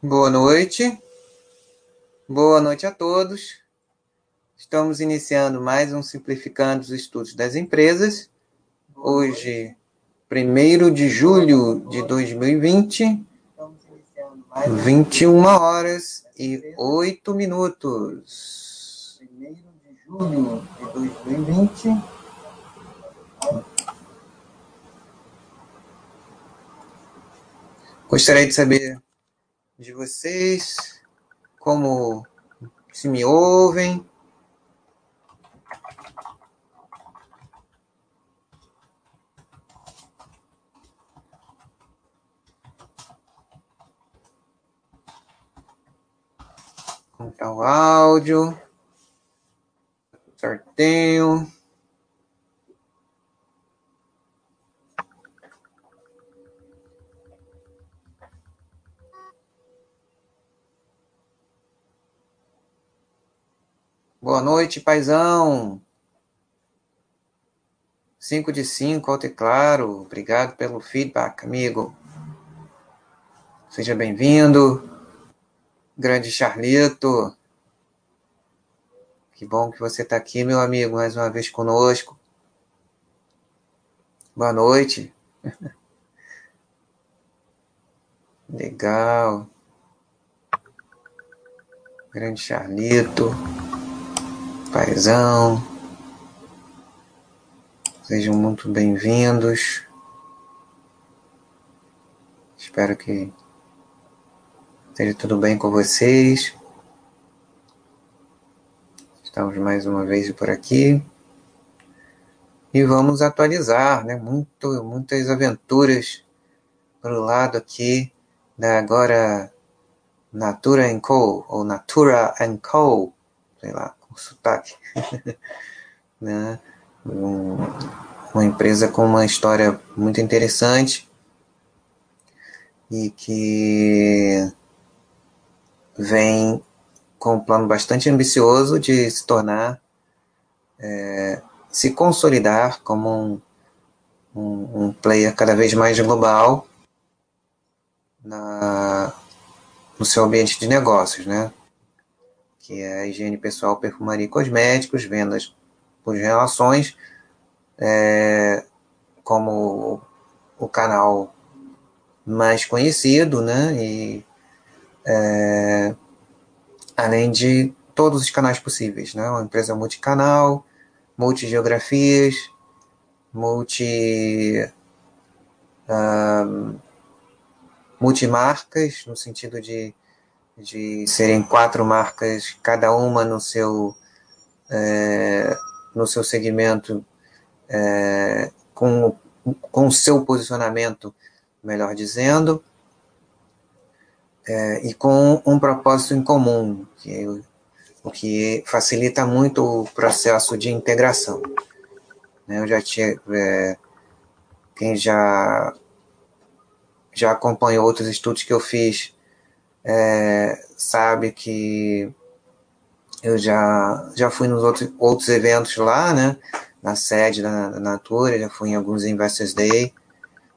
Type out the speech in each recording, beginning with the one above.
Boa noite. Boa noite a todos. Estamos iniciando mais um Simplificando os Estudos das Empresas. Hoje, 1 de julho de 2020, 21 horas e 8 minutos. 1 de julho de 2020. Gostaria de saber de vocês como se me ouvem. Como está o áudio? Certinho. Boa noite, paizão. 5 de 5, alto e claro. Obrigado pelo feedback, amigo. Seja bem-vindo. Grande Charlito. Que bom que você está aqui, meu amigo, mais uma vez conosco. Boa noite. Legal. Grande Charlito. Paizão. Sejam muito bem-vindos. Espero que esteja tudo bem com vocês. Estamos mais uma vez por aqui. E vamos atualizar, né? Muito, muitas aventuras pro lado aqui da agora Natura Co. ou Natura Co. Sei lá sotaque. né? Um, uma empresa com uma história muito interessante e que vem com um plano bastante ambicioso de se tornar, é, se consolidar como um, um, um, player cada vez mais global na, no seu ambiente de negócios, né? Que é a higiene pessoal, perfumaria e cosméticos, vendas por relações, é, como o canal mais conhecido, né? E é, além de todos os canais possíveis, né? Uma empresa multicanal, multigeografias, multi uh, multimarcas, no sentido de de serem quatro marcas, cada uma no seu, é, no seu segmento, é, com, com o seu posicionamento, melhor dizendo, é, e com um propósito em comum, que, o que facilita muito o processo de integração. Né, eu já tinha. É, quem já, já acompanhou outros estudos que eu fiz é, sabe que eu já, já fui nos outros, outros eventos lá, né? Na sede da, da Natura, já fui em alguns Investors Day,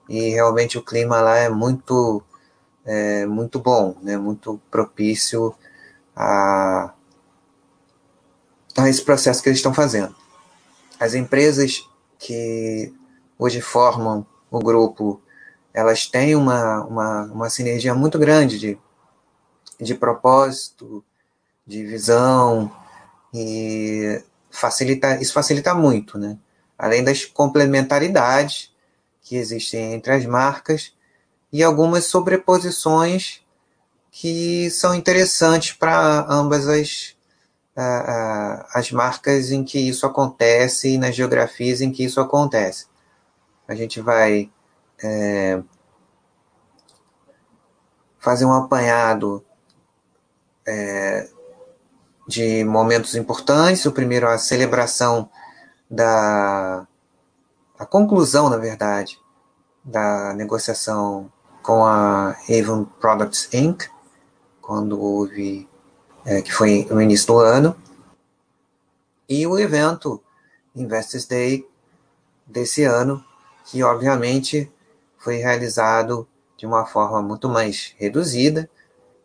e realmente o clima lá é muito, é, muito bom, né? Muito propício a, a esse processo que eles estão fazendo. As empresas que hoje formam o grupo, elas têm uma, uma, uma sinergia muito grande de de propósito, de visão, e facilita, isso facilita muito, né? Além das complementaridades que existem entre as marcas e algumas sobreposições que são interessantes para ambas as, as marcas em que isso acontece e nas geografias em que isso acontece. A gente vai é, fazer um apanhado é, de momentos importantes. O primeiro, a celebração da. a conclusão, na verdade, da negociação com a Avon Products Inc., quando houve. É, que foi no início do ano. E o evento Investors Day desse ano, que obviamente foi realizado de uma forma muito mais reduzida,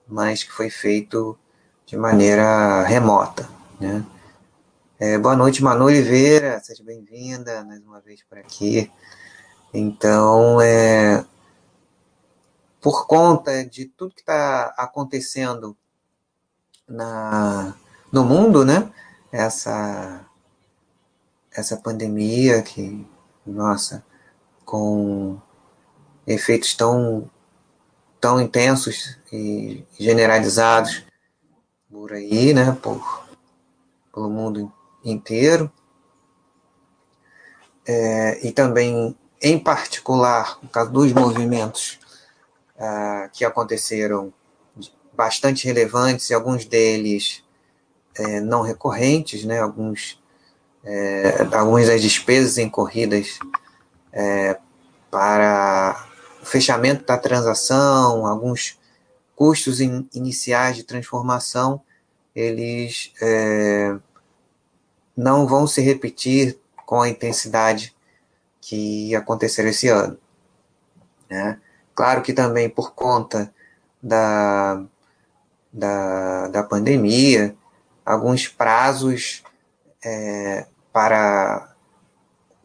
mas que foi feito de maneira remota. Né? É, boa noite, Manu Oliveira, seja bem-vinda mais uma vez por aqui. Então, é, por conta de tudo que está acontecendo na, no mundo, né? Essa, essa pandemia que, nossa, com efeitos tão, tão intensos e generalizados por aí, né? Por, pelo mundo inteiro. É, e também, em particular, no caso dos movimentos uh, que aconteceram bastante relevantes e alguns deles é, não recorrentes, né? Alguns, é, algumas das despesas incorridas é, para fechamento da transação, alguns custos in, iniciais de transformação, eles é, não vão se repetir com a intensidade que aconteceram esse ano. Né? Claro que também por conta da, da, da pandemia, alguns prazos é, para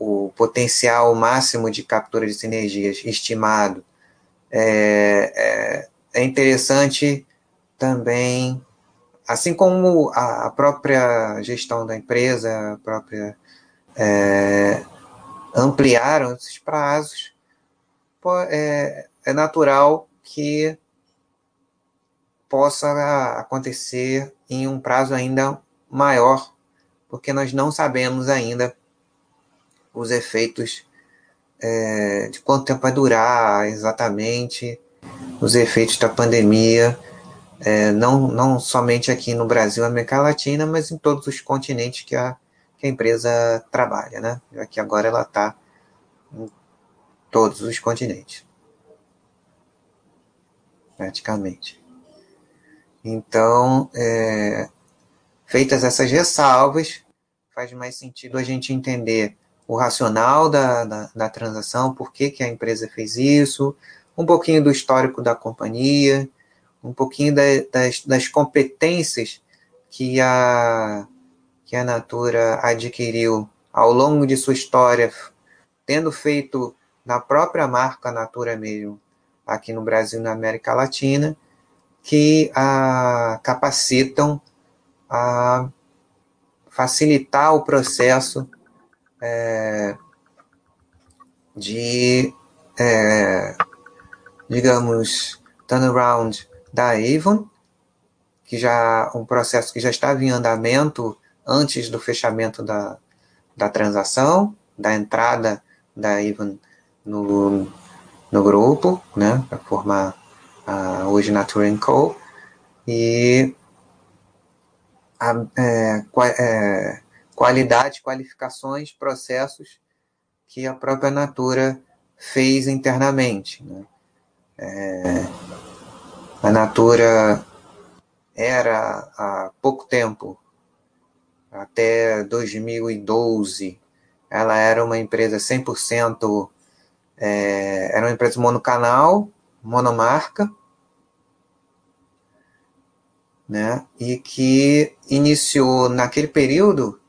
o potencial máximo de captura de sinergias estimado. É, é, é interessante também, assim como a, a, própria gestão da empresa, a própria é, ampliaram esses prazos, é, é natural que possa acontecer em um prazo ainda maior, porque nós não sabemos ainda os efeitos é, de quanto tempo vai durar exatamente, os efeitos da pandemia, é, não, não somente aqui no Brasil, América Latina, mas em todos os continentes que a, que a empresa trabalha, né? Já que agora ela está em todos os continentes praticamente. Então, é, feitas essas ressalvas, faz mais sentido a gente entender o racional da, da, da transação, por que, que a empresa fez isso, um pouquinho do histórico da companhia, um pouquinho da, das, das competências que a, que a Natura adquiriu ao longo de sua história, tendo feito na própria marca Natura mesmo, aqui no Brasil e na América Latina, que a, capacitam a facilitar o processo é, de, é, digamos, turnaround da Avon, que já um processo que já estava em andamento antes do fechamento da, da transação, da entrada da Avon no, no grupo, né, para formar a, hoje Nature Co. E a, é, é, qualidade, qualificações, processos que a própria Natura fez internamente. Né? É, a Natura era há pouco tempo, até 2012, ela era uma empresa 100% é, era uma empresa monocanal, monomarca, né? E que iniciou naquele período,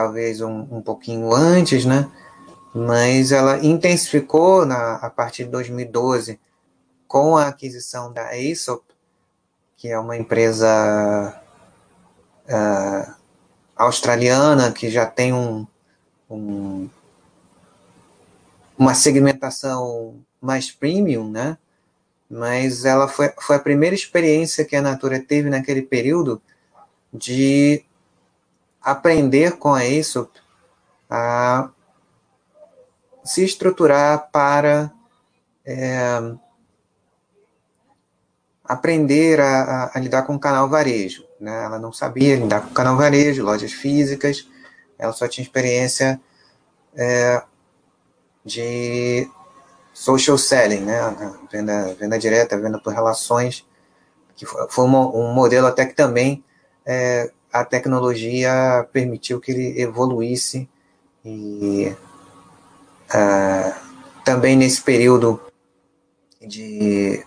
talvez um, um pouquinho antes, né? Mas ela intensificou na, a partir de 2012 com a aquisição da Aesop, que é uma empresa uh, australiana que já tem um, um uma segmentação mais premium, né? Mas ela foi, foi a primeira experiência que a Natura teve naquele período de aprender com Aesop a se estruturar para é, aprender a, a, a, lidar com o canal varejo. Né? Ela não sabia lidar com o canal varejo, lojas físicas, ela só tinha experiência é, de social selling, né? Venda, venda direta, venda por relações, que foi um, modelo até que também é, a tecnologia permitiu que ele evoluísse e uh, também nesse período de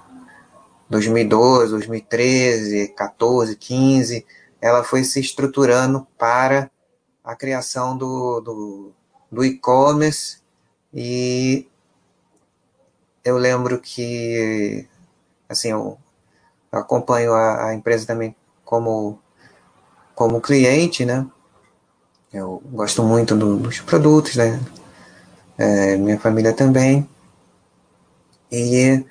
2012, 2013, 14, 15, ela foi se estruturando para a criação do, do, do e-commerce. E eu lembro que, assim, eu acompanho a, a empresa também como, como cliente, né? Eu gosto muito do, dos produtos, né? É, minha família também. E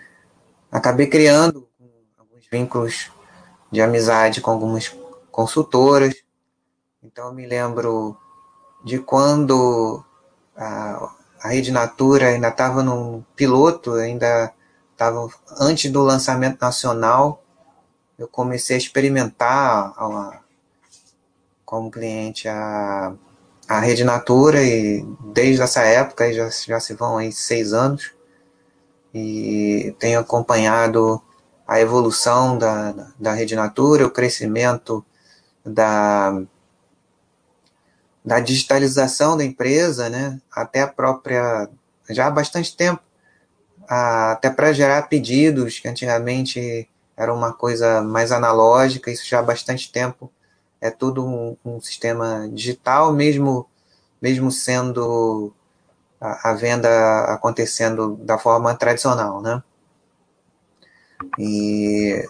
acabei criando alguns vínculos de amizade com algumas consultoras. Então, eu me lembro de quando a, a Rede Natura ainda estava no piloto, ainda estava antes do lançamento nacional. Eu comecei a experimentar a, como cliente a, a Rede Natura e desde essa época já, já se vão aí seis anos. E tenho acompanhado a evolução da, da Rede Natura, o crescimento da, da digitalização da empresa, né, até a própria, já há bastante tempo, até para gerar pedidos, que antigamente era uma coisa mais analógica, isso já há bastante tempo é tudo um, um sistema digital, mesmo, mesmo sendo a, a, venda acontecendo da forma tradicional, né? E,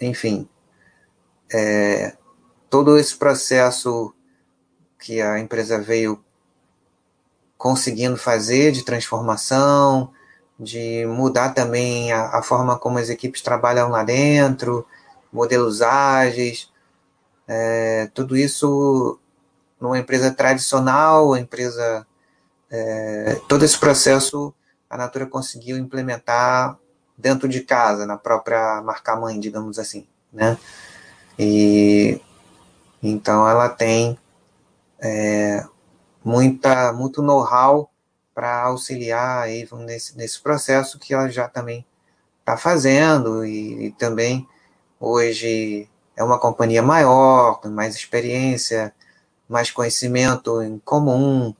enfim, é, todo esse processo que a empresa veio conseguindo fazer de transformação, de mudar também a, a, forma como as equipes trabalham lá dentro, modelos ágeis, é, tudo isso numa empresa tradicional, empresa, é, todo esse processo a Natura conseguiu implementar dentro de casa, na própria marca mãe, digamos assim, né? E então ela tem é, muita, muito know-how para auxiliar a Avon nesse, nesse processo que ela já também está fazendo e, e, também hoje é uma companhia maior, com mais experiência, mais conhecimento em comum,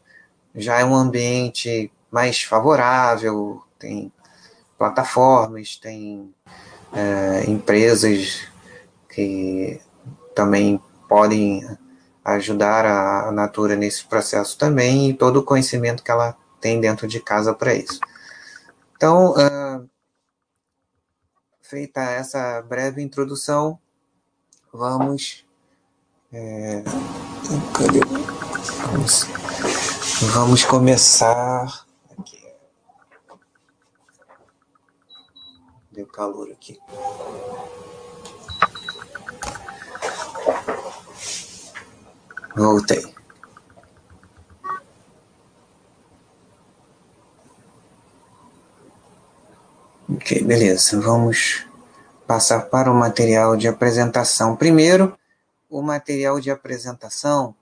já é um ambiente mais favorável, tem plataformas, tem é, empresas que também podem ajudar a Natura nesse processo também e todo o conhecimento que ela tem dentro de casa para isso. Então, uh, feita essa breve introdução, vamos. É, cadê? Vamos, vamos começar. Aqui. Deu calor aqui. Voltei. Ok, beleza. Vamos passar para o material de apresentação. Primeiro, o material de apresentação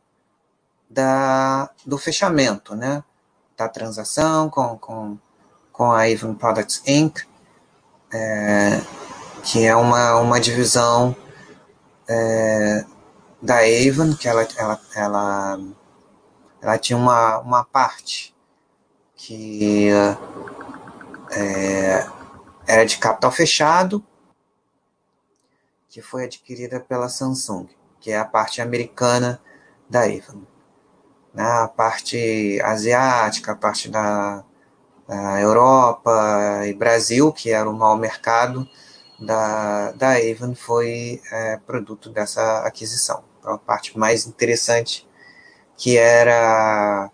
da, do fechamento, né? Da transação com, com, com a Avon Products Inc., é, que é uma, uma divisão é, da Avon, que ela, ela, ela, ela tinha uma, uma parte que é, era de capital fechado, que foi adquirida pela Samsung, que é a parte americana da Avon. Né? A parte asiática, a parte da, da Europa e Brasil, que era o maior mercado da, da Avon, foi é, produto dessa aquisição a parte mais interessante, que era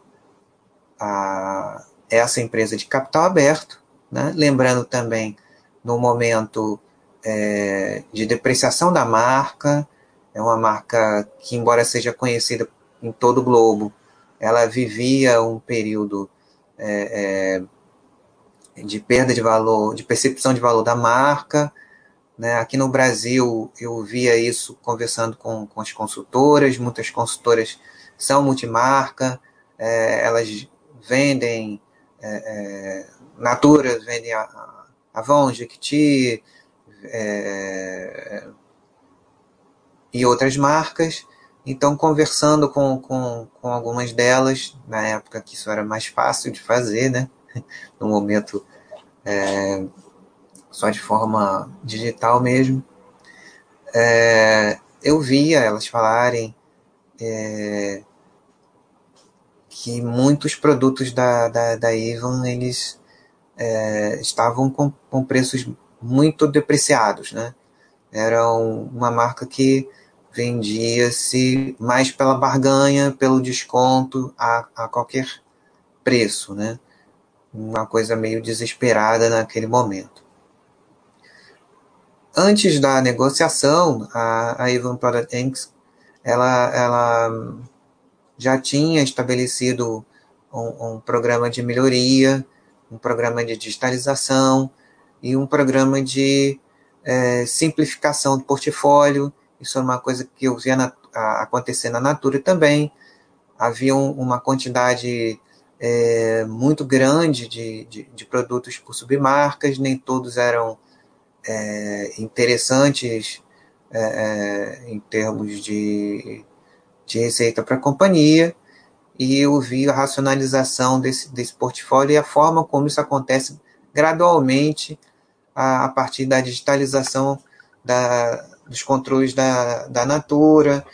a, essa empresa de capital aberto, né? lembrando também no momento é, de depreciação da marca, é uma marca que, embora seja conhecida em todo o globo, ela vivia um período é, é, de perda de valor, de percepção de valor da marca, né? Aqui no Brasil, eu via isso conversando com, com as consultoras, muitas consultoras são multimarca, é, elas vendem é, é, Natura, vendem a, Avon, Jequiti é, e outras marcas. Então, conversando com, com, com algumas delas, na época que isso era mais fácil de fazer, né? no momento é, só de forma digital mesmo, é, eu via elas falarem é, que muitos produtos da, da, da Avon, eles é, estavam com, com preços muito depreciados, né? Era uma marca que vendia-se mais pela barganha, pelo desconto, a, a qualquer preço, né? Uma coisa meio desesperada naquele momento. Antes da negociação, a, a Avon Product Inc. Ela, ela já tinha estabelecido um, um programa de melhoria, um programa de digitalização e um programa de é, simplificação do portfólio. Isso é uma coisa que eu via na, a, acontecer na Natura também. Havia um, uma quantidade é, muito grande de, de, de, produtos por submarcas, nem todos eram é, interessantes é, é, em termos de, de receita para a companhia, e eu vi a racionalização desse, desse portfólio e a forma como isso acontece gradualmente a, a partir da digitalização da, dos controles da, da Natura,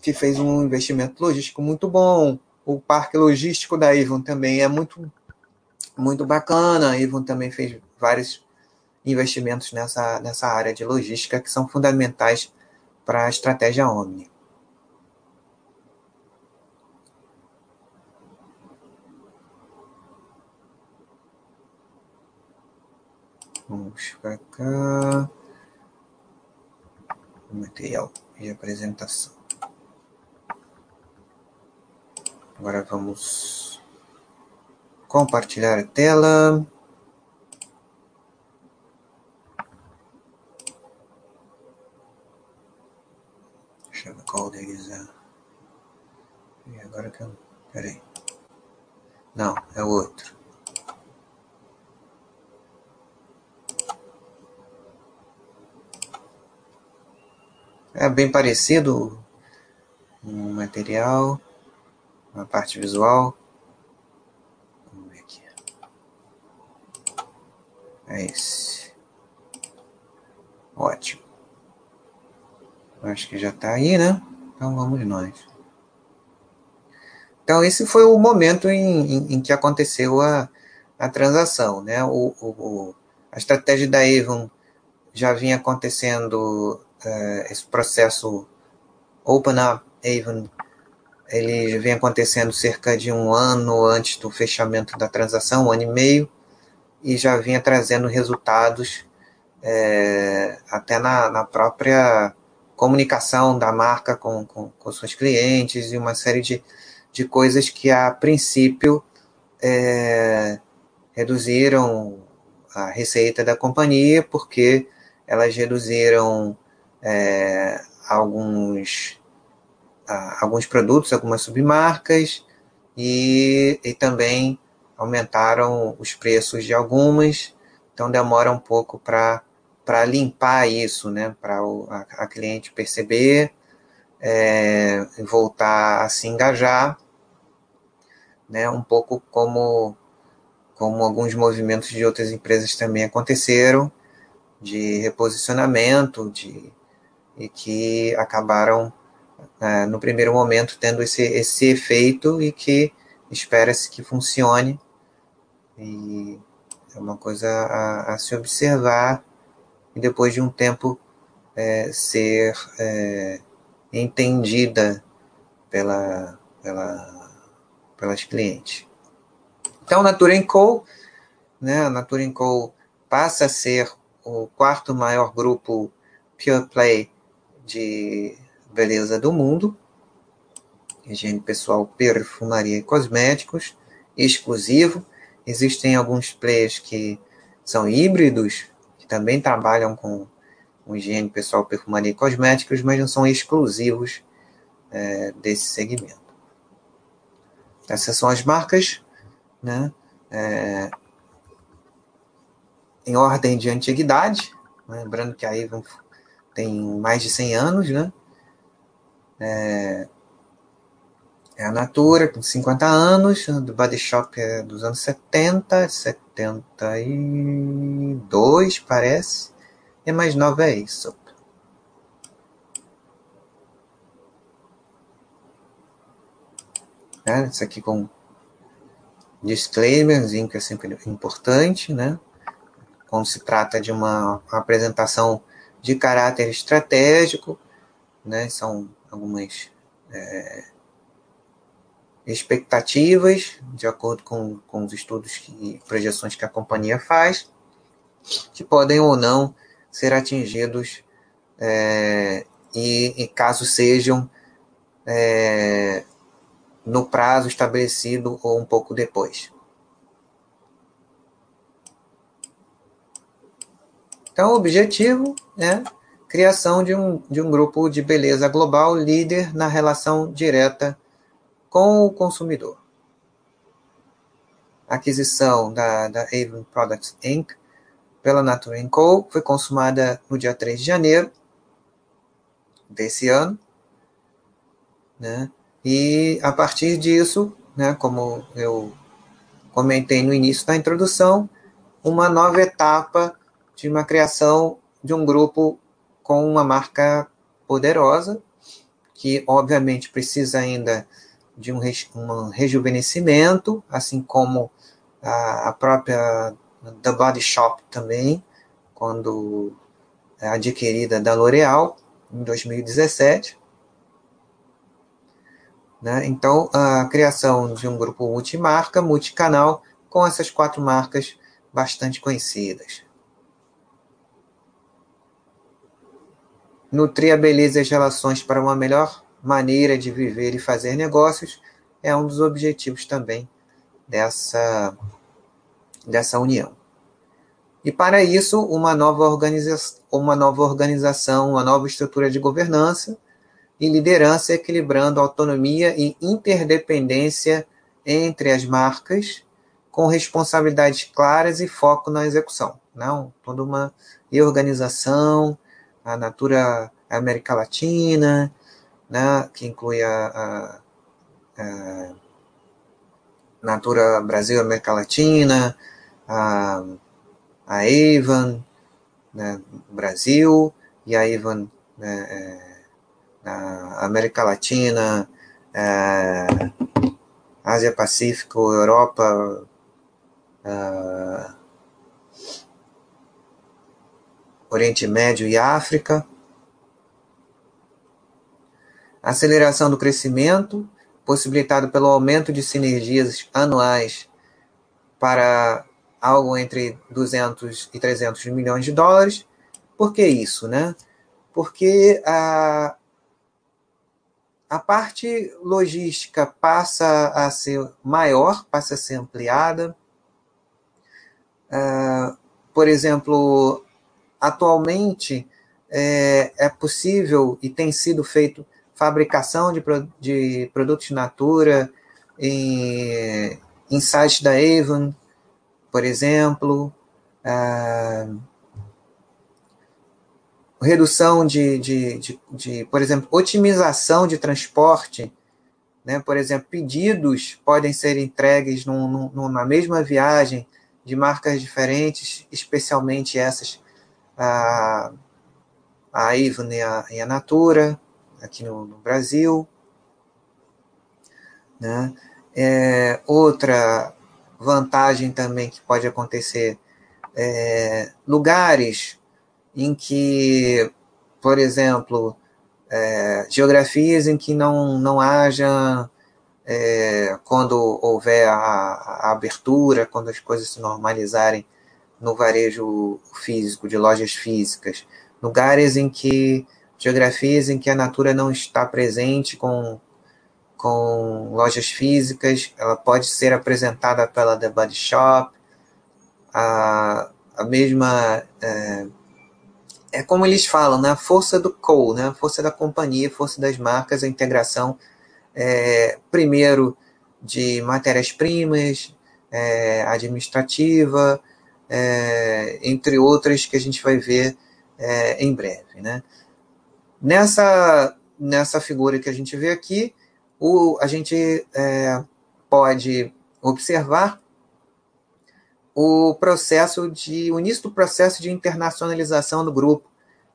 que fez um investimento logístico muito bom. O parque logístico da Avon também é muito, muito bacana. A Avon também fez vários investimentos nessa, nessa área de logística que são fundamentais para a estratégia Omni. Vamos para cá. Material de apresentação. Agora vamos compartilhar a tela. Deixa eu deles é. E agora que eu. Peraí. Não, é o outro. É bem parecido o material, a parte visual. Vamos ver aqui. É esse. Ótimo. Acho que já está aí, né? Então vamos nós. Então esse foi o momento em, em, em que aconteceu a, a transação, né? O, o, a estratégia da Avon já vinha acontecendo esse processo Open Up Avon, ele vem acontecendo cerca de um ano antes do fechamento da transação, um ano e meio, e já vinha trazendo resultados é, até na, na, própria comunicação da marca com, com, com seus clientes e uma série de, de coisas que a princípio é, reduziram a receita da companhia porque elas reduziram é, alguns, alguns produtos, algumas submarcas, e, e também aumentaram os preços de algumas, então demora um pouco para limpar isso, né, para a, a, cliente perceber, é, voltar a se engajar, né, um pouco como, como alguns movimentos de outras empresas também aconteceram, de reposicionamento, de e que acabaram, é, no primeiro momento, tendo esse, esse efeito e que espera-se que funcione. E é uma coisa a, a, se observar e depois de um tempo é, ser é, entendida pela, pela, pelas clientes. Então, a Natura Co, né, a Natura Co passa a ser o quarto maior grupo Pure Play de beleza do mundo, higiene pessoal, perfumaria e cosméticos, exclusivo. Existem alguns players que são híbridos, que também trabalham com, higiene pessoal, perfumaria e cosméticos, mas não são exclusivos é, desse segmento. Essas são as marcas, né? É, em ordem de antiguidade, lembrando que a Avon tem mais de 100 anos, né? É, É a Natura, com 50 anos, do Body Shop é dos anos 70, 72, parece. E mais nova é isso. É, isso aqui com disclaimerzinho que é sempre importante, né? Quando se trata de uma apresentação de caráter estratégico, né? São algumas é, expectativas, de acordo com, com os estudos e projeções que a companhia faz, que podem ou não ser atingidos é, e, e, caso sejam é, no prazo estabelecido ou um pouco depois. Então, o objetivo é criação de um, de um grupo de beleza global líder na relação direta com o consumidor. A aquisição da, da Avon Products Inc. pela Natura Co. foi consumada no dia 3 de janeiro desse ano, né? E a partir disso, né, como eu comentei no início da introdução, uma nova etapa de uma criação de um grupo com uma marca poderosa, que obviamente precisa ainda de um, um rejuvenescimento, assim como a, a própria The Body Shop também, quando adquirida da L'Oréal em 2017. Né? Então, a criação de um grupo multimarca, multicanal, com essas quatro marcas bastante conhecidas. Nutrir a beleza e as relações para uma melhor maneira de viver e fazer negócios é um dos objetivos também dessa, dessa união. E para isso, uma nova, organiza uma nova organização, uma nova estrutura de governança e liderança, equilibrando autonomia e interdependência entre as marcas, com responsabilidades claras e foco na execução. Não, toda uma reorganização, a Natura América Latina, né, que inclui a, a, a Natura Brasil América Latina, a, a Avon né, Brasil e a Avon né, é, América Latina, é, Ásia Pacífico, Europa, é, Oriente Médio e África. Aceleração do crescimento, possibilitado pelo aumento de sinergias anuais para algo entre 200 e 300 milhões de dólares. Por que isso, né? Porque a, a parte logística passa a ser maior, passa a ser ampliada. Uh, por exemplo, atualmente é, é, possível e tem sido feito fabricação de, de produtos Natura em, em sites da Avon, por exemplo. Uh, redução de, de, de, de, por exemplo, otimização de transporte, né? por exemplo, pedidos podem ser entregues num, num, na mesma viagem de marcas diferentes, especialmente essas, a, a Avon e a, e a Natura, aqui no, no Brasil. Né? É, outra vantagem também que pode acontecer é, lugares em que, por exemplo, é, geografias em que não, não haja, é, quando houver a, a, abertura, quando as coisas se normalizarem no varejo físico, de lojas físicas, lugares em que, geografias em que a natura não está presente com, com lojas físicas, ela pode ser apresentada pela The Body Shop, a, a mesma. É, é como eles falam, né? A força do co, né? A força da companhia, força das marcas, a integração, é, primeiro, de matérias-primas, é, administrativa, é, entre outras que a gente vai ver é, em breve, né? Nessa, nessa figura que a gente vê aqui, o, a gente é, pode observar o processo de o início do processo de internacionalização do grupo,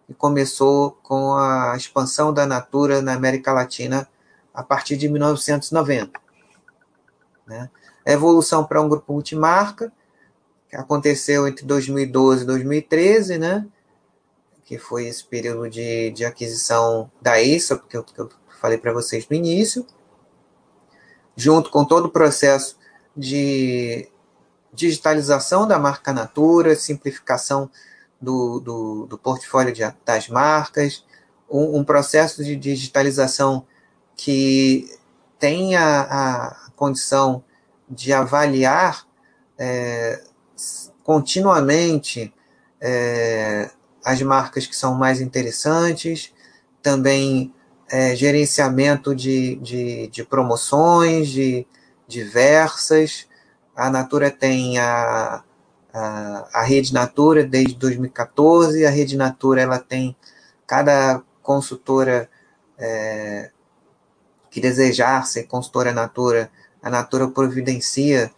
que começou com a expansão da Natura na América Latina a partir de 1990. Né? A evolução para um grupo multimarca, que aconteceu entre 2012 e 2013, né? que foi esse período de, de aquisição da ISA, que eu, que eu falei para vocês no início, junto com todo o processo de digitalização da marca Natura, simplificação do, do, do portfólio de, das marcas, um, um, processo de digitalização que tenha a condição de avaliar é, continuamente é, as marcas que são mais interessantes, também é, gerenciamento de, de, de, promoções de diversas. A Natura tem a, a, a Rede Natura desde 2014, a Rede Natura ela tem cada consultora é, que desejar ser consultora Natura, a Natura providencia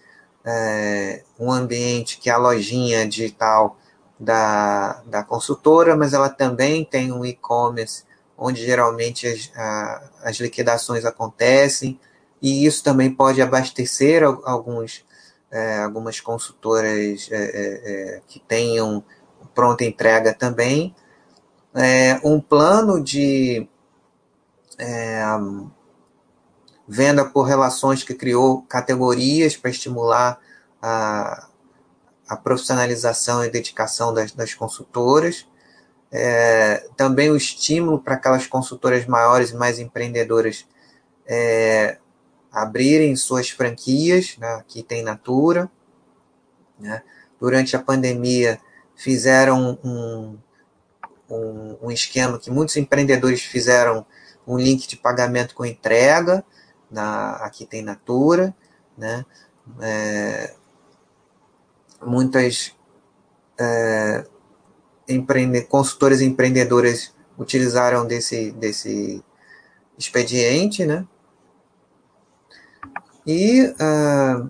é, um ambiente que é a lojinha digital da, da consultora, mas ela também tem um e-commerce onde geralmente as, a, as liquidações acontecem, e isso também pode abastecer alguns, é, algumas consultoras é, é, é que tenham pronta entrega também. É, um plano de venda por relações que criou categorias para estimular a, a profissionalização e dedicação das, das consultoras, é, também o estímulo para aquelas consultoras maiores e mais empreendedoras é, abrirem suas franquias, né, aqui tem Natura, né, durante a pandemia fizeram um, um, um, esquema que muitos empreendedores fizeram um link de pagamento com entrega, na, aqui tem Natura, né, é, muitas é, empreende, consultoras empreendedoras utilizaram desse, desse expediente, né? E uh,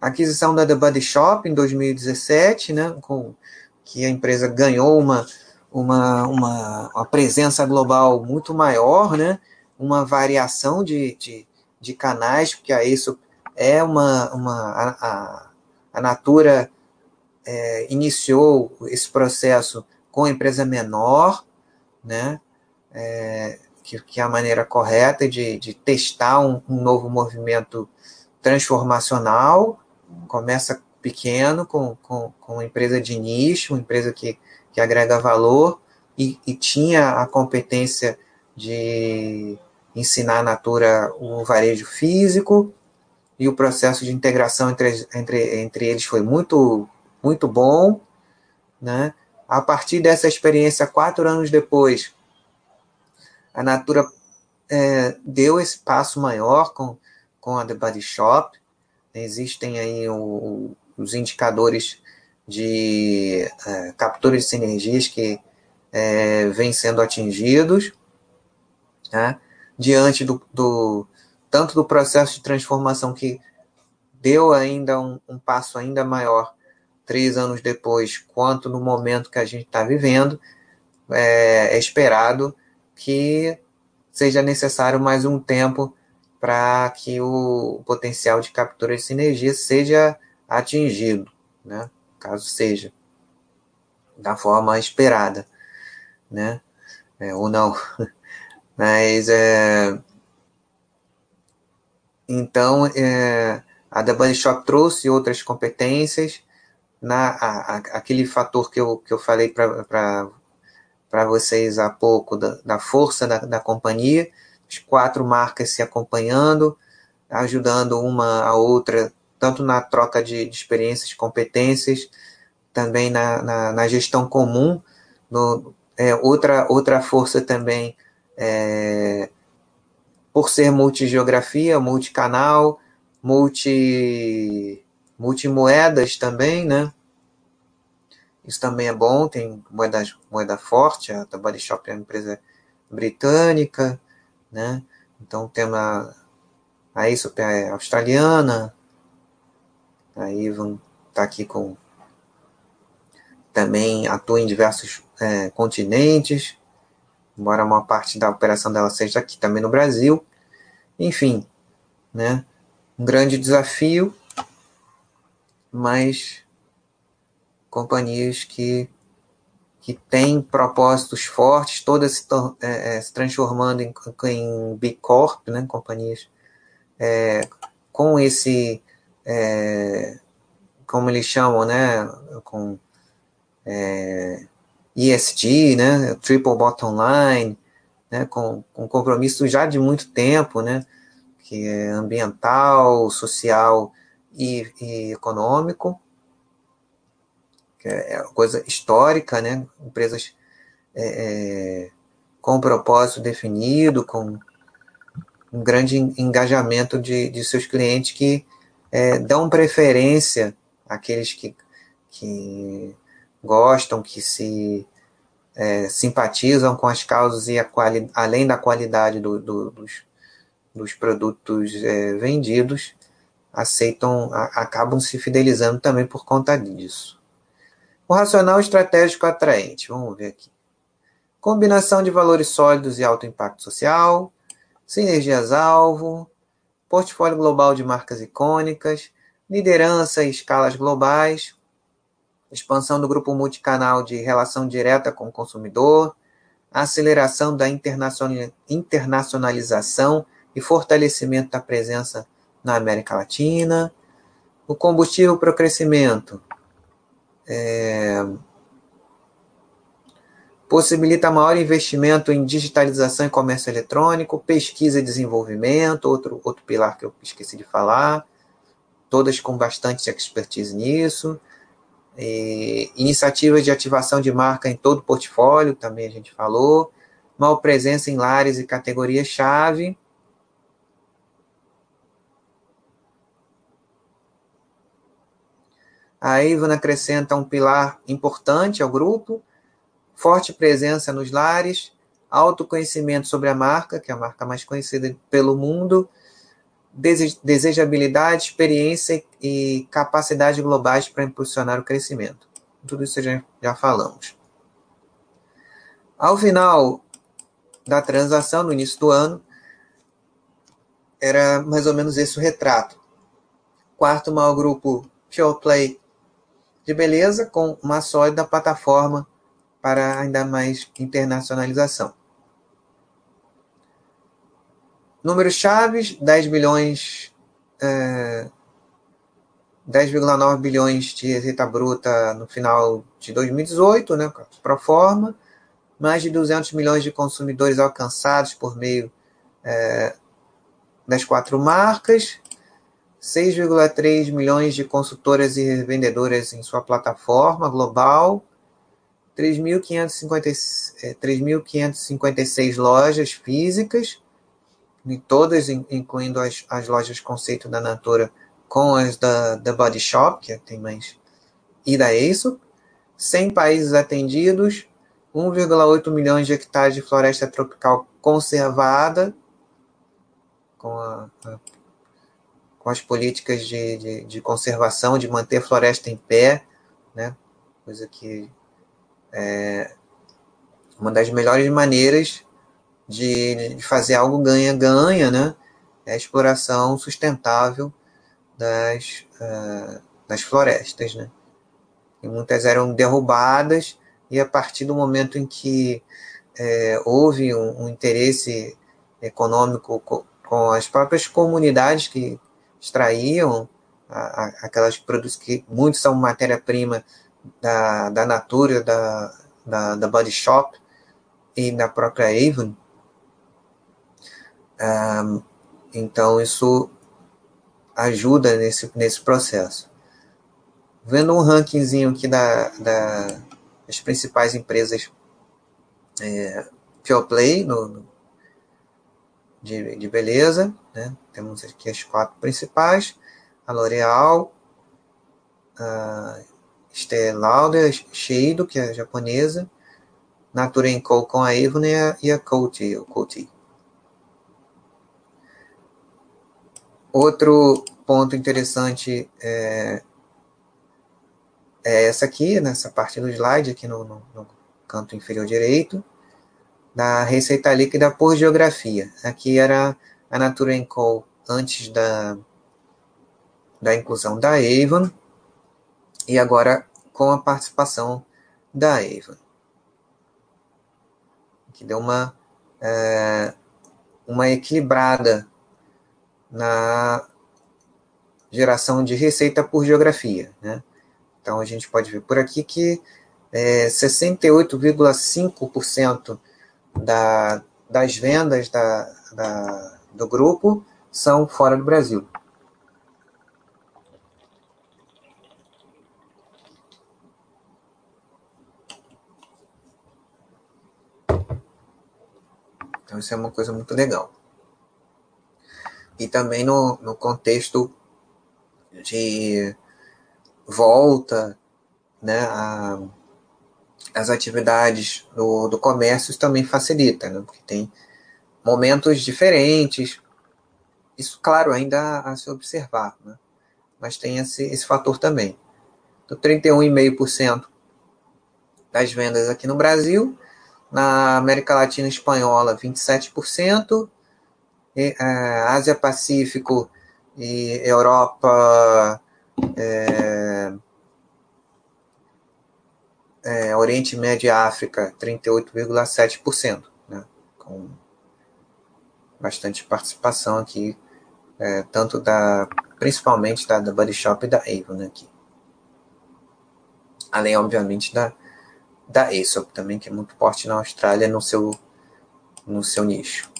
a aquisição da The Body Shop em 2017, né? Com, que a empresa ganhou uma, uma, uma, uma presença global muito maior, né? Uma variação de, de, de canais, porque a isso é uma, uma a, a Natura é, iniciou esse processo com empresa menor, né? É, que, que, é a maneira correta de, de testar um, um, novo movimento transformacional. Começa pequeno, com, com, com uma empresa de nicho, uma empresa que, que agrega valor, e, e tinha a competência de ensinar a Natura o varejo físico, e o processo de integração entre, entre, entre eles foi muito, muito bom. Né? A partir dessa experiência, quatro anos depois, a Natura é, deu esse passo maior com, com a The Body Shop. Existem aí o, os indicadores de é, captura de sinergias que é, vêm sendo atingidos. Né? Diante do, do, tanto do processo de transformação que deu ainda um, um passo ainda maior três anos depois, quanto no momento que a gente está vivendo, é, é, esperado que seja necessário mais um tempo para que o potencial de captura de sinergia seja atingido, né? caso seja da forma esperada, né? É, ou não. Mas é, então, é, a The Bunny Shop trouxe outras competências, na, a, a, aquele fator que eu, que eu falei para vocês há pouco, da, da força da, da companhia, as quatro marcas se acompanhando, ajudando uma a outra, tanto na troca de, de experiências, competências, também na, na, na gestão comum. No, é, outra, outra força também é, por ser multigeografia, multicanal, multi, multimoedas também, né? Isso também é bom, tem moeda, moeda forte, a Body Shop é uma empresa britânica, né? Então temos a, a Aesop é australiana, a Avon está aqui com também atua em diversos é, continentes, embora uma parte da operação dela seja aqui também no Brasil. Enfim, né? Um grande desafio, mas companhias que, que têm propósitos fortes, todas se, é, é, se transformando em, em Big Corp, né? companhias é, com esse, é, como eles chamam, né? com é, ESG, né? Triple Bottom Line, né? com, com compromisso já de muito tempo, né? que é ambiental, social e, e econômico, que é, é coisa histórica, né? Empresas é, é, com propósito definido, com um grande engajamento de, de seus clientes que é, dão preferência àqueles que, que gostam, que se é, simpatizam com as causas e a quali, além da qualidade do, do, dos, dos produtos é, vendidos aceitam, a, acabam se fidelizando também por conta disso. O racional estratégico atraente, vamos ver aqui. Combinação de valores sólidos e alto impacto social, sinergias-alvo, portfólio global de marcas icônicas, liderança e escalas globais, expansão do grupo multicanal de relação direta com o consumidor, aceleração da internacionalização e fortalecimento da presença na América Latina. O combustível para o crescimento é, possibilita maior investimento em digitalização e comércio eletrônico, pesquisa e desenvolvimento, outro, outro pilar que eu esqueci de falar, todas com bastante expertise nisso. E, iniciativas de ativação de marca em todo o portfólio, também a gente falou. Maior presença em lares e categorias-chave A Avon acrescenta um pilar importante ao grupo, forte presença nos lares, autoconhecimento sobre a marca, que é a marca mais conhecida pelo mundo, desejabilidade, experiência e capacidade globais para impulsionar o crescimento. Tudo isso já, já falamos. Ao final da transação, no início do ano, era mais ou menos esse o retrato. Quarto maior grupo Pure Play de beleza com uma sólida plataforma para ainda mais internacionalização. Números chaves, 10 bilhões, é, 10,9 bilhões de receita bruta no final de 2018, né, pro forma, mais de 200 milhões de consumidores alcançados por meio é, das quatro marcas, 6,3 milhões de consultoras e revendedoras em sua plataforma global, 3.556 é, lojas físicas, e todas, incluindo as, as lojas conceito da Natura, com as da, da Body Shop, que tem mais, e da ASO, 100 países atendidos, 1,8 milhões de hectares de floresta tropical conservada, com a, a com as políticas de, de, de, conservação, de manter a floresta em pé, né? coisa que é uma das melhores maneiras de, de fazer algo ganha-ganha, né? é a exploração sustentável das, uh, das florestas. Né? E muitas eram derrubadas, e a partir do momento em que é, houve um, um interesse econômico com as próprias comunidades que extraíam a, a, aquelas produtos que muitos são matéria-prima da, da Natura, da, da, da, Body Shop e da própria Avon. Então, isso ajuda nesse, nesse processo. Vendo um rankingzinho aqui da, da, das principais empresas é, Pure Play no, de, de beleza, né? Temos aqui as quatro principais, a L'Oréal, a Estée Lauder, Sheido, que é japonesa, Nature Co com a Avon e a, Coty. Outro ponto interessante é, é essa aqui, nessa parte do slide, aqui no, no, no canto inferior direito, da receita líquida por geografia. Aqui era a Natura Co antes da, da inclusão da Avon, e agora com a participação da Avon. Que deu uma, é, uma equilibrada na geração de receita por geografia. Né? Então, a gente pode ver por aqui que é, 68,5% da, das vendas da, da, do grupo são fora do Brasil. Então, isso é uma coisa muito legal. E também no, no contexto de volta né, a, as atividades do, do comércio também facilita, né, porque tem momentos diferentes. Isso, claro, ainda a, a se observar, né, mas tem esse, esse fator também. Então, 31,5% das vendas aqui no Brasil, na América Latina Espanhola, 27%, é, Ásia Pacífico e Europa, é, é, Oriente Médio e África, 38,7%, né, com bastante participação aqui, é, tanto da, principalmente da, da Body Shop e da Avon né, aqui. Além, obviamente, da, da Aesop também, que é muito forte na Austrália no seu, no seu nicho.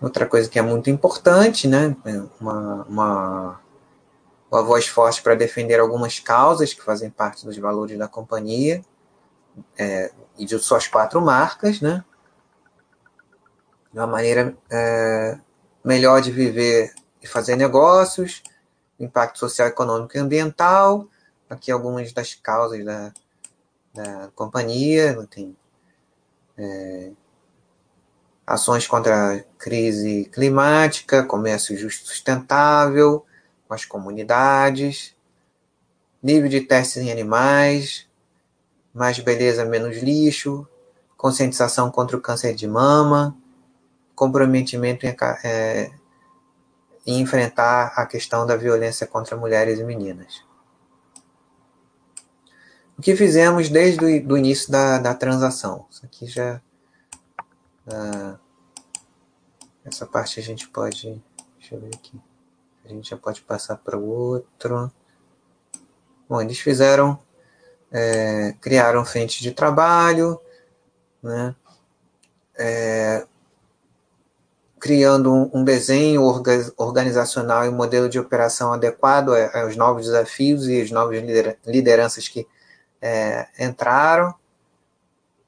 Outra coisa que é muito importante, né? É uma, uma, uma voz forte para defender algumas causas que fazem parte dos valores da companhia é, e de suas quatro marcas, né? De uma maneira é, melhor de viver e fazer negócios, impacto social, econômico e ambiental, aqui algumas das causas da, da companhia, tem é, ações contra a crise climática, comércio justo sustentável com as comunidades, nível de testes em animais, mais beleza, menos lixo, conscientização contra o câncer de mama, comprometimento em, é, em enfrentar a questão da violência contra mulheres e meninas o que fizemos desde o início da, da transação. Isso aqui já. Uh, essa parte a gente pode. Deixa eu ver aqui. A gente já pode passar para o outro. Bom, eles fizeram. É, criaram frente de trabalho, né? É, criando um, um desenho orga, organizacional e um modelo de operação adequado aos novos desafios e as novas lideranças que é, entraram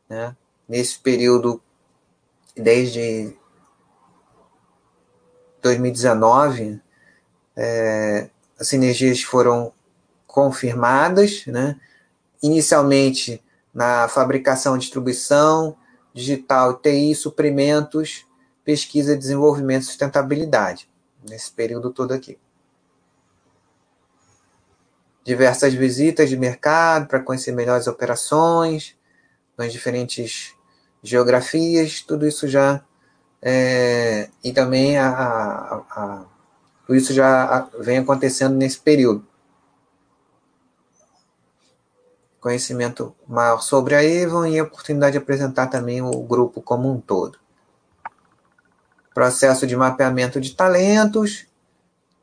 né, nesse período, desde 2019, é, as sinergias foram confirmadas, né, inicialmente na fabricação, distribuição, digital, TI, suprimentos, pesquisa, desenvolvimento e sustentabilidade, nesse período todo aqui. Diversas visitas de mercado para conhecer melhor as operações nas diferentes geografias, tudo isso já é, e também a, a, a, tudo isso já vem acontecendo nesse período. Conhecimento maior sobre a Evon e a oportunidade de apresentar também o grupo como um todo. Processo de mapeamento de talentos,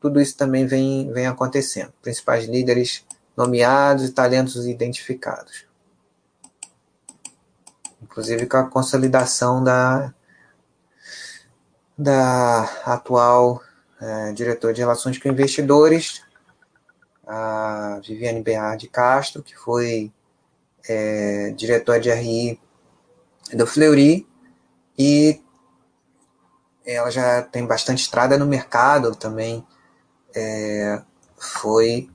tudo isso também vem, vem acontecendo. Principais líderes nomeados e talentos identificados. Inclusive com a consolidação da, da atual é, diretora de Relações com Investidores, a Viviane Bernard Castro, que foi é, diretora de RI do Fleury, e ela já tem bastante estrada no mercado também, é, foi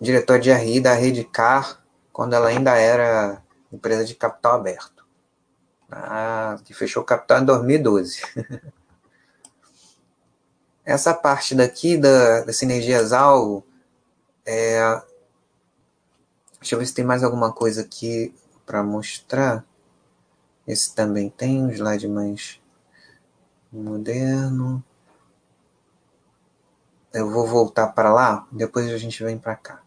diretor de RI da Redcar, quando ela ainda era empresa de capital aberto. Ah, que fechou capital em 2012. Essa parte daqui da, das sinergias-alvo, é, deixa eu ver se tem mais alguma coisa aqui para mostrar. Esse também tem um slide mais moderno. Eu vou voltar para lá, depois a gente vem para cá.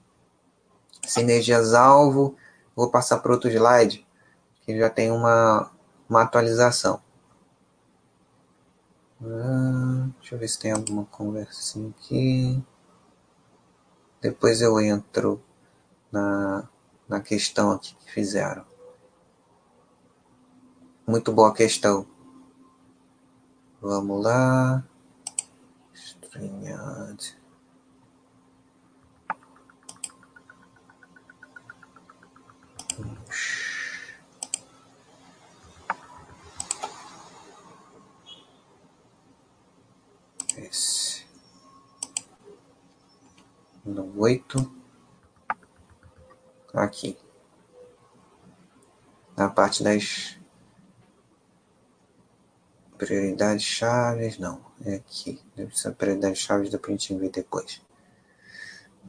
Sinergias-alvo, vou passar para outro slide, que já tem uma, uma atualização. Ah, deixa eu ver se tem alguma conversinha aqui. Depois eu entro na, na questão aqui que fizeram. Muito boa questão. Vamos lá. StreamYard. Esse. No oito. Aqui. Na parte das prioridades chaves, não, é aqui. Deve ser prioridades chaves, da a gente depois.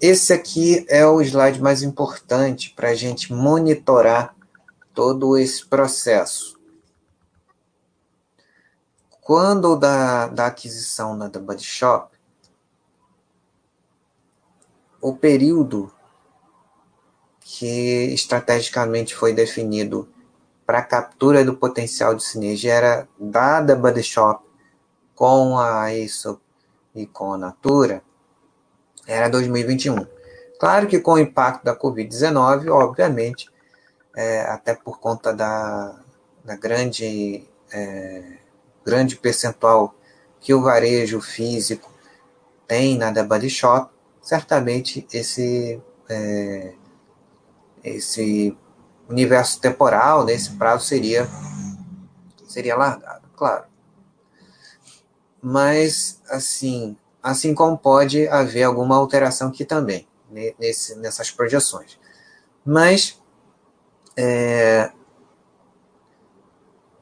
Esse aqui é o slide mais importante para a gente monitorar todo esse processo. Quando da, da aquisição da, da Body Shop, o período que estrategicamente foi definido para a captura do potencial de sinergia era dada a Body Shop com a ISO e com a Natura, era 2021. Claro que com o impacto da Covid-19, obviamente, é, até por conta da, da grande, é, grande percentual que o varejo físico tem na The Body Shop, certamente esse, é, esse universo temporal nesse prazo seria, seria largado, claro. Mas, assim, assim como pode haver alguma alteração aqui também, nesse, nessas projeções. Mas é,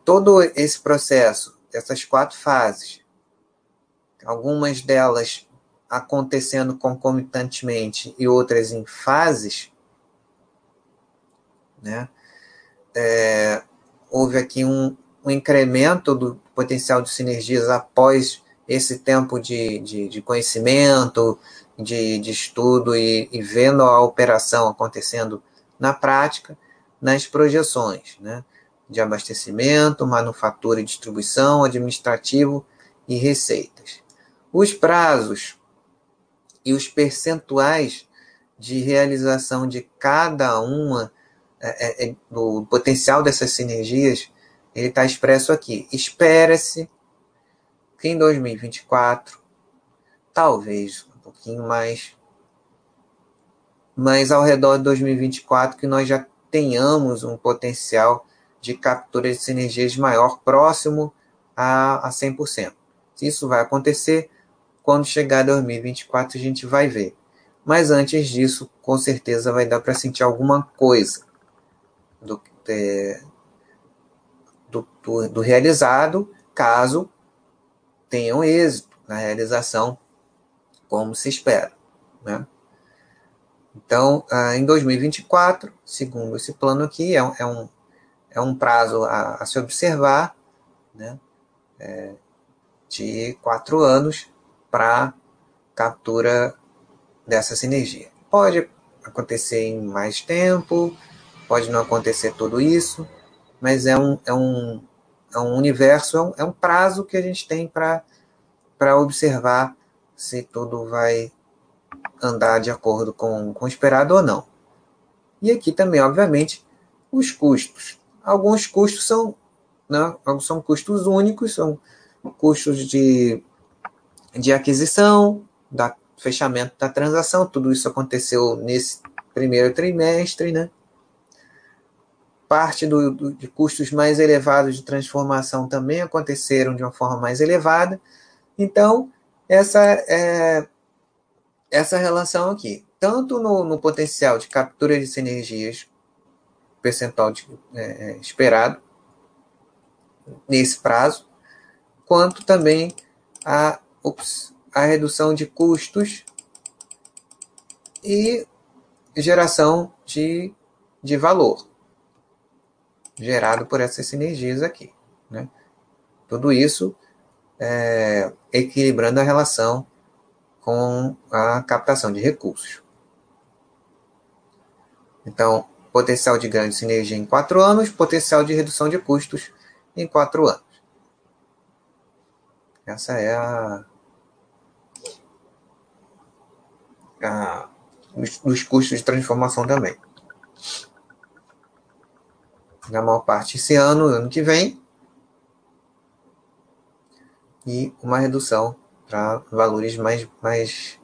todo esse processo, essas quatro fases, algumas delas acontecendo concomitantemente e outras em fases, né? É, houve aqui um, um incremento do potencial de sinergias após esse tempo de, de, de conhecimento, de, de estudo e, e, vendo a operação acontecendo na prática, nas projeções, né? de abastecimento, manufatura e distribuição, administrativo e receitas. Os prazos e os percentuais de realização de cada uma é, é, é do potencial dessas sinergias, ele está expresso aqui. Espera-se que em 2024, talvez um pouquinho mais, mas ao redor de 2024 que nós já tenhamos um potencial de captura de sinergias maior, próximo a, a 100%. Se isso vai acontecer, quando chegar 2024 a gente vai ver. Mas antes disso, com certeza vai dar para sentir alguma coisa do, é, do, do, do realizado, caso tenham êxito na realização como se espera. Né? Então, ah, em 2024, segundo esse plano aqui, é um, é um, é um prazo a, a se observar, né? É, de quatro anos para captura dessa sinergia. Pode acontecer em mais tempo, pode não acontecer tudo isso, mas é um, é um, é um universo, é um, é um prazo que a gente tem para observar se tudo vai andar de acordo com, com o esperado ou não. E aqui também, obviamente, os custos. Alguns custos são, né, são custos únicos, são custos de, de aquisição, da fechamento da transação, tudo isso aconteceu nesse primeiro trimestre, né? Parte do, do, de custos mais elevados de transformação também aconteceram de uma forma mais elevada. Então, essa é essa relação aqui, tanto no, no potencial de captura de sinergias, percentual de, é, é esperado, nesse prazo, quanto também a, ups, a redução de custos e geração de, de valor gerado por essas sinergias aqui. Né? Tudo isso é, equilibrando a relação com a captação de recursos. Então, potencial de ganho de sinergia em quatro anos, potencial de redução de custos em quatro anos. Essa é a, a os, os custos de transformação também. Na maior parte esse ano, ano que vem, e uma redução para valores mais, mais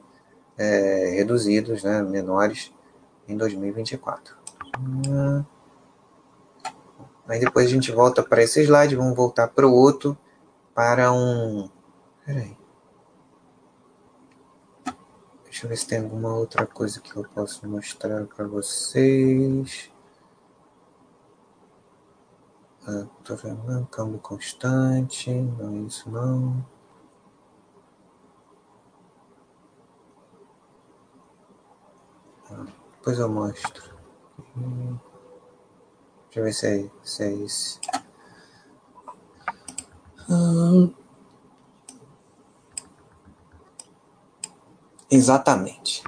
é, reduzidos, né, menores, em 2024. Hum. Aí depois a gente volta para esse slide, vamos voltar para o outro, para um... Peraí. Deixa eu ver se tem alguma outra coisa que eu posso mostrar para vocês. Ah, tô vendo, câmbio constante, não é isso não. Ah, depois eu mostro. Deixa eu ver se é, se é esse. Hum. Exatamente.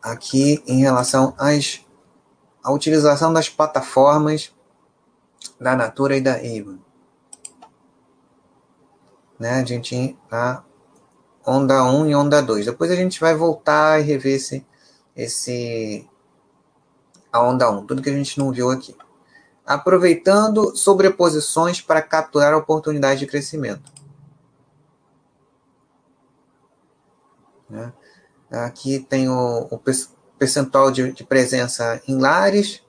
Aqui em relação às, à utilização das plataformas da Natura e da Avon. Né? A gente na onda 1 e onda 2. Depois a gente vai voltar e rever esse, esse a onda 1, tudo que a gente não viu aqui. Aproveitando sobreposições para capturar oportunidades de crescimento. Né? Aqui tem o, o percentual de, de presença em lares,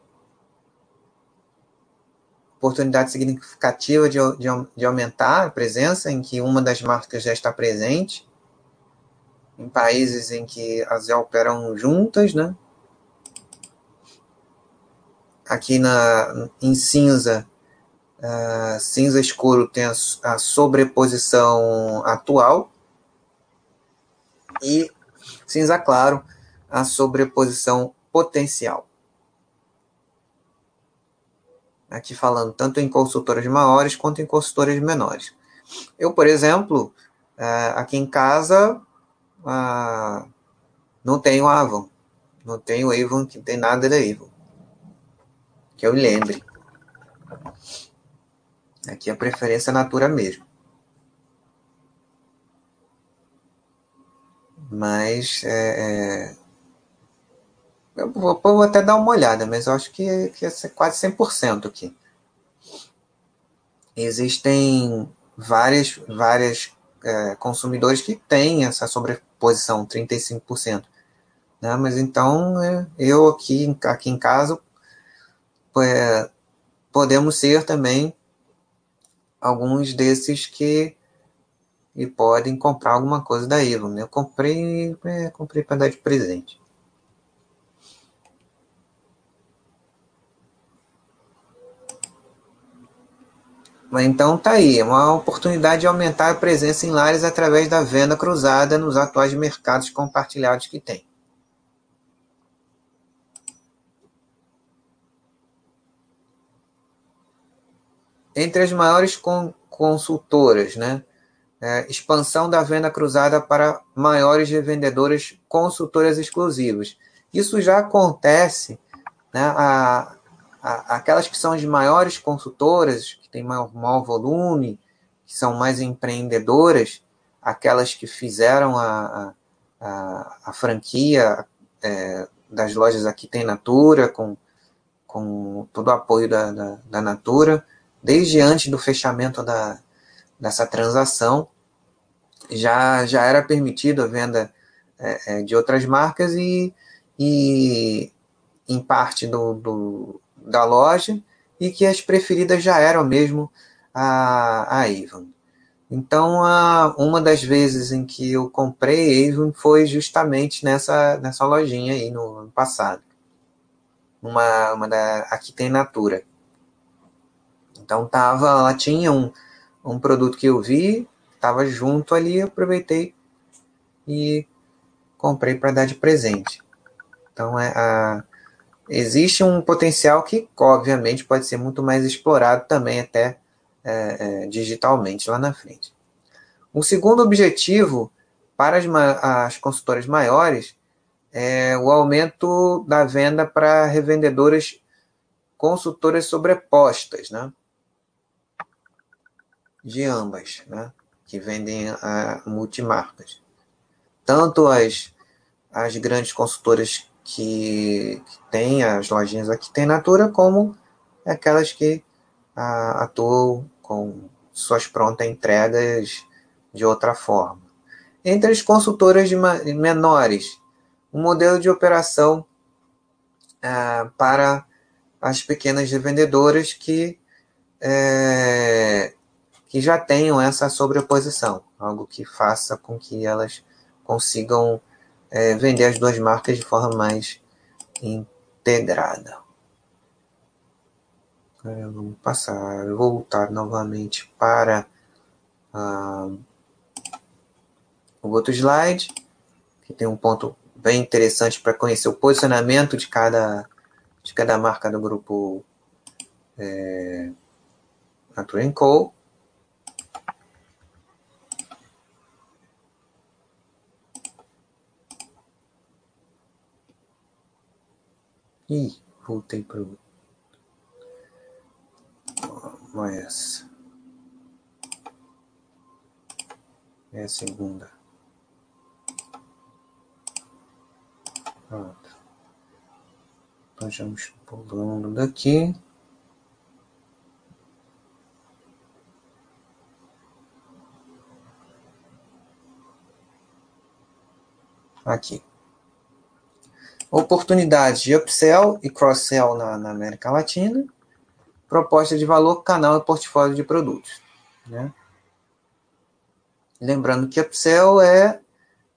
oportunidade significativa de, de, de, aumentar a presença, em que uma das marcas já está presente, em países em que as já operam juntas, né? Aqui na, em cinza, uh, cinza escuro tem a, a sobreposição atual, e cinza claro, a sobreposição potencial. Aqui falando tanto em consultoras maiores quanto em consultoras menores. Eu, por exemplo, é, aqui em casa não tenho Avon, não tenho Avon que tem nada da Avon, que eu lembre. Aqui a preferência é Natura mesmo. Mas é, é eu vou, vou, até dar uma olhada, mas eu acho que, que é quase 100% aqui. Existem várias, várias é, consumidores que têm essa sobreposição, 35%. Né? Mas então, é, eu aqui, aqui em casa, é, podemos ser também alguns desses que e podem comprar alguma coisa da. Né? Eu comprei, é, comprei para dar de presente. Então tá aí, é uma oportunidade de aumentar a presença em lares através da venda cruzada nos atuais mercados compartilhados que tem. Entre as maiores consultoras, né? É, expansão da venda cruzada para maiores revendedoras consultoras exclusivas. Isso já acontece, né? A, a, aquelas que são as maiores consultoras, têm maior, maior volume, que são mais empreendedoras, aquelas que fizeram a, a, a franquia é, das lojas aqui tem Natura, com, com todo o apoio da, da, da, Natura, desde antes do fechamento da, dessa transação, já, já era permitido a venda é, é, de outras marcas e, e em parte do, do da loja, e que as preferidas já eram mesmo a, a Avon. Então, a, uma das vezes em que eu comprei Avon foi justamente nessa, nessa lojinha aí no ano passado. Uma, uma da, aqui tem Natura. Então tava, ela tinha um, um produto que eu vi, estava junto ali, aproveitei e comprei para dar de presente. Então é a, existe um potencial que, obviamente, pode ser muito mais explorado também até é, é, digitalmente lá na frente. Um segundo objetivo para as, as consultoras maiores é o aumento da venda para revendedoras consultoras sobrepostas, né? De ambas, né? Que vendem a multimarcas. Tanto as, as grandes consultoras que, que têm as lojinhas aqui tem Natura, como aquelas que a, atuam com suas prontas entregas de outra forma. Entre as consultoras de menores, um modelo de operação ah, para as pequenas revendedoras que, é, que já tenham essa sobreposição, algo que faça com que elas consigam é, vender as duas marcas de forma mais integrada. É, vamos passar, voltar novamente para uh, o outro slide, que tem um ponto bem interessante para conhecer o posicionamento de cada, de cada marca do grupo é, Natura Co. Ih, voltei para o. Não é. É a segunda. Pronto. Nós vamos pulando daqui. Aqui oportunidades de upsell e cross-sell na, na, América Latina, proposta de valor, canal e portfólio de produtos. Né? Lembrando que upsell é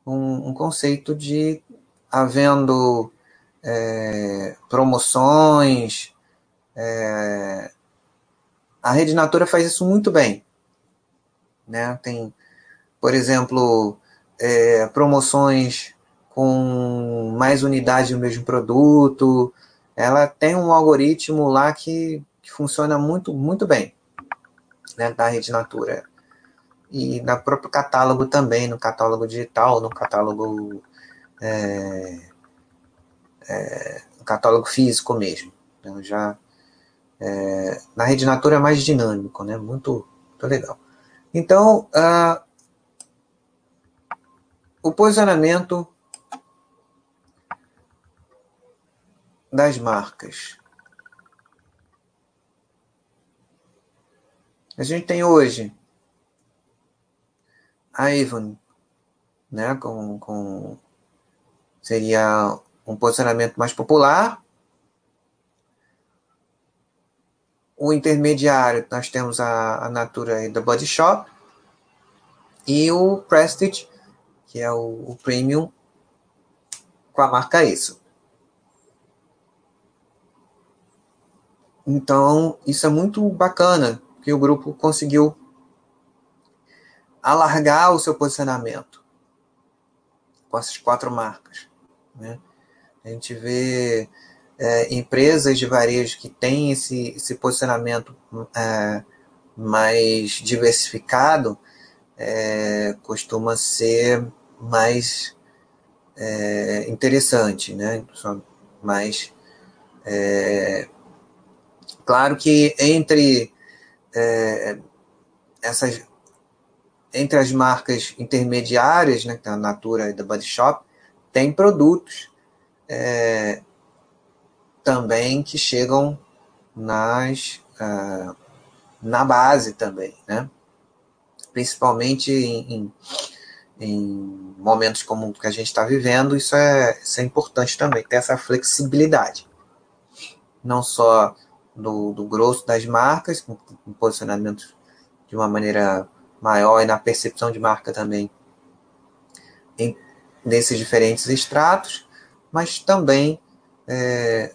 um, um conceito de havendo é, promoções. É, a Rede Natura faz isso muito bem. Né? Tem, por exemplo, é, promoções com mais unidades do mesmo produto. Ela tem um algoritmo lá que, que funciona muito, muito bem né, da Rede Natura. E no próprio catálogo também, no catálogo digital, no catálogo, é, é, no catálogo físico mesmo. Então, já, é, na Rede Natura é mais dinâmico, né, muito, muito legal. Então, uh, o posicionamento das marcas. A gente tem hoje a Avon, né, com, com seria um posicionamento mais popular. O intermediário, nós temos a, a Natura da Body Shop e o Prestige, que é o, o Premium com a marca isso. Então, isso é muito bacana que o grupo conseguiu alargar o seu posicionamento com essas quatro marcas. Né? A gente vê é, empresas de varejo que têm esse, esse posicionamento é, mais diversificado, é, costuma ser mais é, interessante, né? mais é, Claro que entre é, essas entre as marcas intermediárias, né, a Natura e da Body Shop, tem produtos é, também que chegam nas uh, na base também, né? Principalmente em, em, em momentos como o que a gente está vivendo, isso é, isso é importante também, ter essa flexibilidade. Não só do, do grosso das marcas, com, com posicionamento de uma maneira maior e na percepção de marca também em, nesses diferentes estratos, mas também é,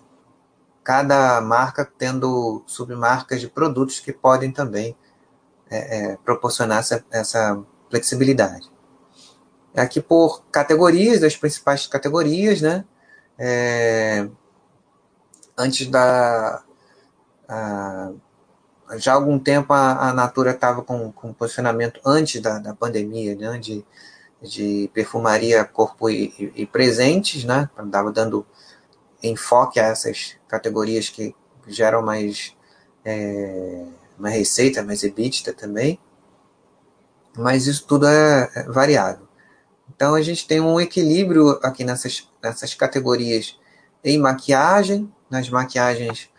cada marca tendo submarcas de produtos que podem também é, é, proporcionar essa, essa flexibilidade. Aqui por categorias, das principais categorias, né? É, antes da. A, já há algum tempo a, a Natura estava com, com posicionamento antes da, da pandemia, né? De, de perfumaria, corpo e, e, e presentes, né? Estava dando enfoque a essas categorias que geram mais, é, mais receita, mais EBITDA também. Mas isso tudo é, é variável. Então a gente tem um equilíbrio aqui nessas, nessas categorias em maquiagem, nas maquiagens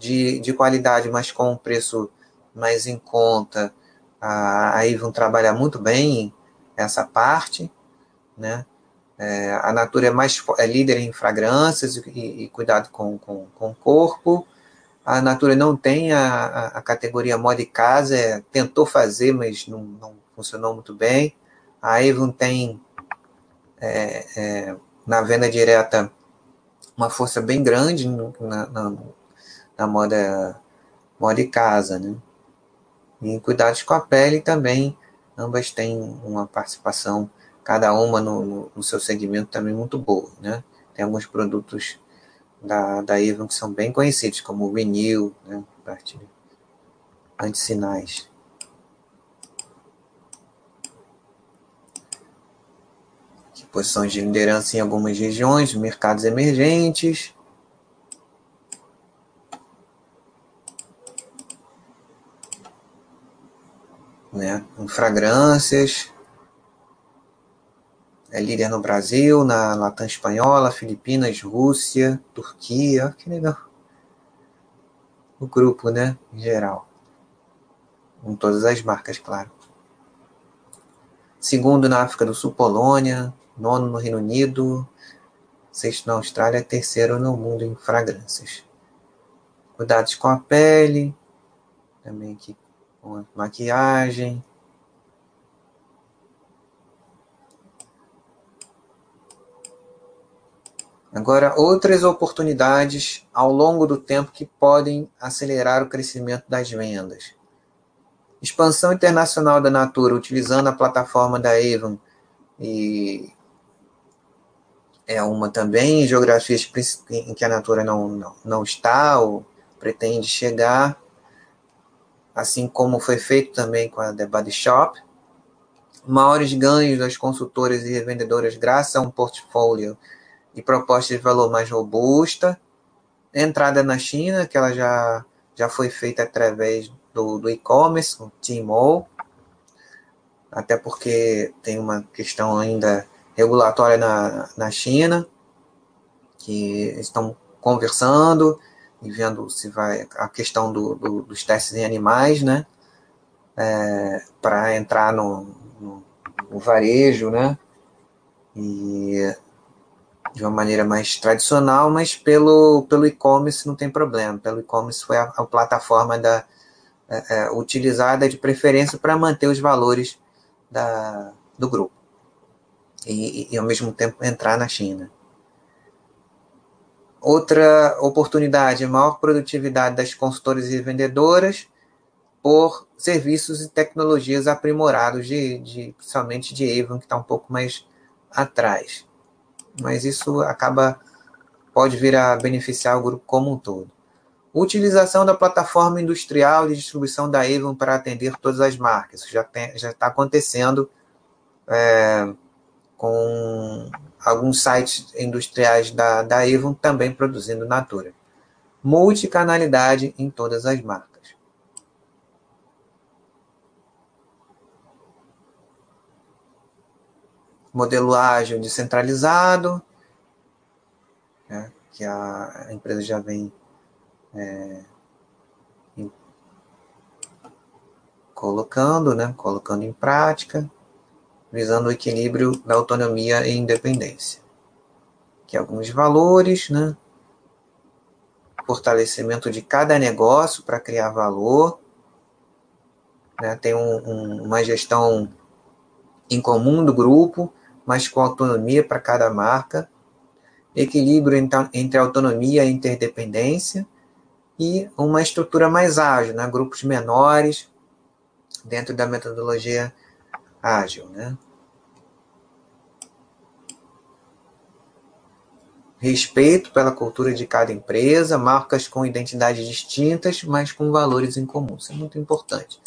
de, de qualidade, mas com um preço mais em conta. A, a Avon trabalha muito bem essa parte, né? É, a Natura é mais é líder em fragrâncias e, e cuidado com, com, com, o corpo. A Natura não tem a, a, a categoria moda e casa, é, tentou fazer, mas não, não, funcionou muito bem. A Avon tem é, é, na venda direta uma força bem grande na, na, na moda, moda e casa, né? Cuidados com a pele também, ambas têm uma participação cada uma no, no, no, seu segmento também muito boa, né? Tem alguns produtos da, da Avon que são bem conhecidos, como o Renew, né? Parte antissinais. Posições de liderança em algumas regiões, mercados emergentes. Né? Em fragrâncias, é líder no Brasil, na Latam Espanhola, Filipinas, Rússia, Turquia, que legal. O grupo, né, em geral. Com todas as marcas, claro. Segundo na África do Sul, Polônia. Nono no Reino Unido. Sexto na Austrália. Terceiro no mundo em fragrâncias. Cuidados com a pele. Também aqui maquiagem. Agora, outras oportunidades ao longo do tempo que podem acelerar o crescimento das vendas. Expansão internacional da Natura, utilizando a plataforma da Avon. E é uma também, geografias em que a Natura não, não, não está ou pretende chegar, assim como foi feito também com a The Body Shop. Maiores ganhos das consultoras e revendedoras graças a um portfólio e proposta de valor mais robusta. Entrada na China, que ela já, já foi feita através do, do e-commerce, o Tmall, até porque tem uma questão ainda regulatória na, na China, que estão conversando e vendo se vai a questão do, do, dos testes em animais, né, é, para entrar no, no, no, varejo, né, e de uma maneira mais tradicional, mas pelo, pelo e-commerce não tem problema. Pelo e-commerce foi a, a plataforma da, é, é, utilizada de preferência para manter os valores da, do grupo e, e, ao mesmo tempo, entrar na China. Outra oportunidade, maior produtividade das consultoras e vendedoras por serviços e tecnologias aprimorados, de, de, principalmente de Avon, que está um pouco mais atrás mas isso acaba pode vir a beneficiar o grupo como um todo. Utilização da plataforma industrial de distribuição da Avon para atender todas as marcas. Isso já está acontecendo é, com alguns sites industriais da, da Avon também produzindo Natura. Multicanalidade em todas as marcas. modelo ágil descentralizado, né, que a empresa já vem é, colocando, né, colocando em prática, visando o equilíbrio da autonomia e independência. Que alguns valores, né, fortalecimento de cada negócio para criar valor, né, tem um, um, uma gestão em comum do grupo, mas com autonomia para cada marca. equilíbrio entre autonomia e interdependência e uma estrutura mais ágil, né? grupos menores dentro da metodologia ágil. Né? Respeito pela cultura de cada empresa, marcas com identidades distintas, mas com valores em comum. Isso é muito importante.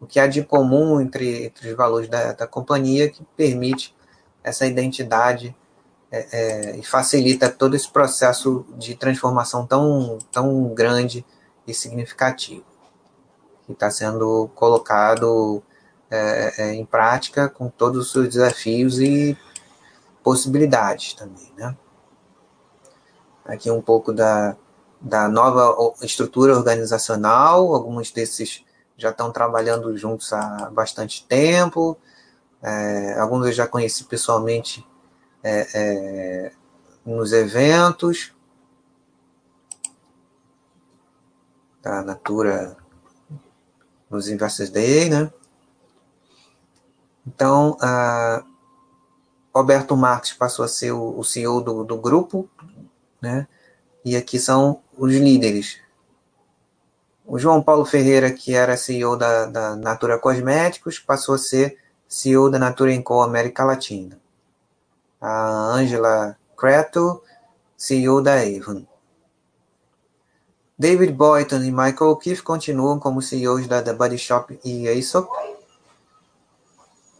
O que há de comum entre, entre os valores da, da companhia que permite essa identidade é, é, e facilita todo esse processo de transformação tão, tão grande e significativo que está sendo colocado é, é, em prática com todos os desafios e possibilidades também, né? Aqui um pouco da, da nova estrutura organizacional, alguns desses já estão trabalhando juntos há bastante tempo, é, alguns eu já conheci pessoalmente é, é, nos eventos da Natura nos Investors Day, né? Então, Roberto Marques passou a ser o, o CEO do, do grupo, né? E aqui são os líderes. O João Paulo Ferreira, que era CEO da, da Natura Cosméticos, passou a ser CEO da Natura Enco América Latina a Angela Creto, CEO da Avon. David Boyton e Michael O'Keefe continuam como CEOs da The Body Shop e Aesop.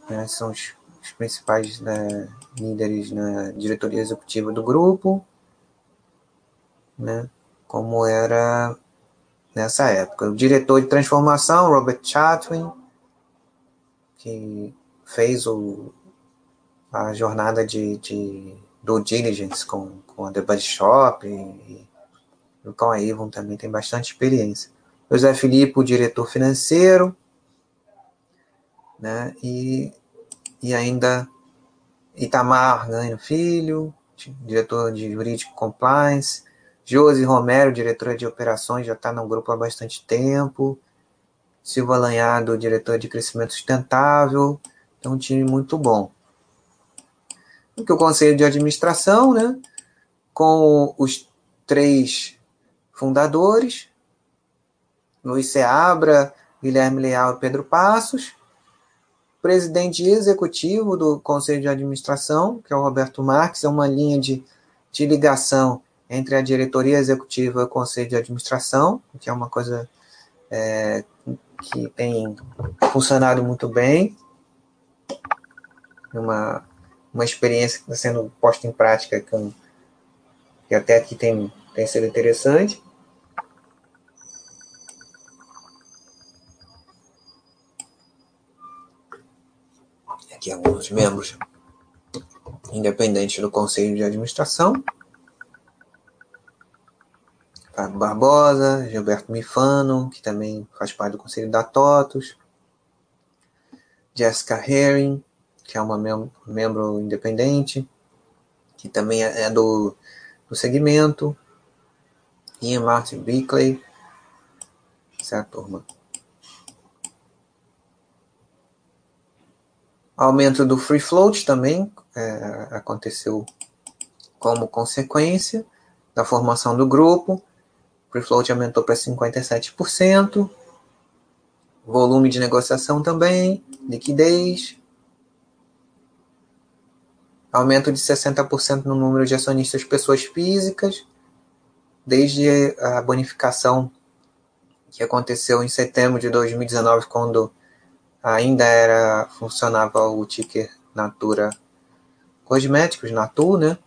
Né, são os, os principais né, líderes na diretoria executiva do grupo, né, como era nessa época. O diretor de transformação, Robert Chatwin, que fez o a jornada de, de do diligence com, com a The Shop e, e com a Avon também tem bastante experiência. José Filipe, o diretor financeiro, né? E, e ainda Itamar Ganho Filho, diretor de jurídico compliance, Josi Romero, diretora de operações, já está no grupo há bastante tempo, Silva Lanhado, diretor de crescimento sustentável, é um time muito bom. Que o conselho de administração, né, com os três fundadores, Luiz Seabra, Guilherme Leal e Pedro Passos, presidente executivo do conselho de administração, que é o Roberto Marques, é uma linha de, de ligação entre a diretoria executiva e o conselho de administração, que é uma coisa é, que tem funcionado muito bem, uma uma experiência que está sendo posta em prática com, que até aqui tem, tem sido interessante. Aqui alguns membros independentes do Conselho de Administração. Fábio Barbosa, Gilberto Mifano, que também faz parte do Conselho da TOTUS. Jessica Herring, que é uma mem membro independente, que também é, é do, do segmento. Ian Martin Bickley, certo, turma? Aumento do free float também é, aconteceu como consequência da formação do grupo. Free float aumentou para 57%. Volume de negociação também, liquidez, aumento de 60% no número de acionistas pessoas físicas, desde a bonificação que aconteceu em setembro de 2019, quando ainda era funcionava o ticker Natura Cosméticos, Natu, né?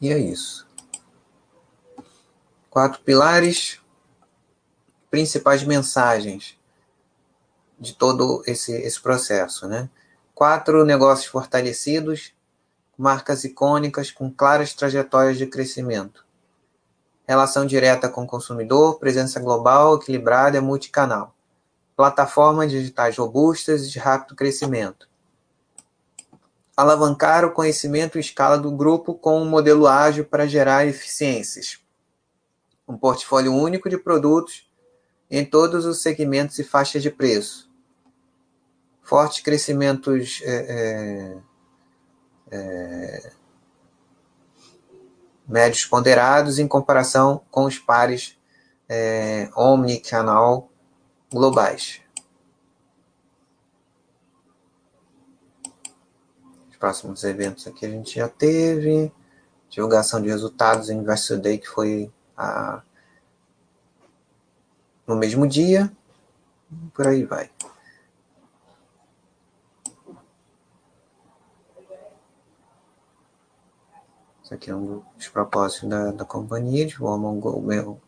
E é isso. Quatro pilares, principais mensagens de todo esse, esse processo, né? Quatro negócios fortalecidos, marcas icônicas com claras trajetórias de crescimento. Relação direta com o consumidor, presença global, equilibrada e multicanal. Plataformas digitais robustas e de rápido crescimento. Alavancar o conhecimento e escala do grupo com um modelo ágil para gerar eficiências. Um portfólio único de produtos em todos os segmentos e faixas de preço fortes crescimentos é, é, é, médios ponderados em comparação com os pares é, omnicanal globais. Os próximos eventos aqui a gente já teve. Divulgação de resultados em Investor Day, que foi a, no mesmo dia. Por aí vai. Isso aqui é um dos propósitos da, da companhia, de forma um,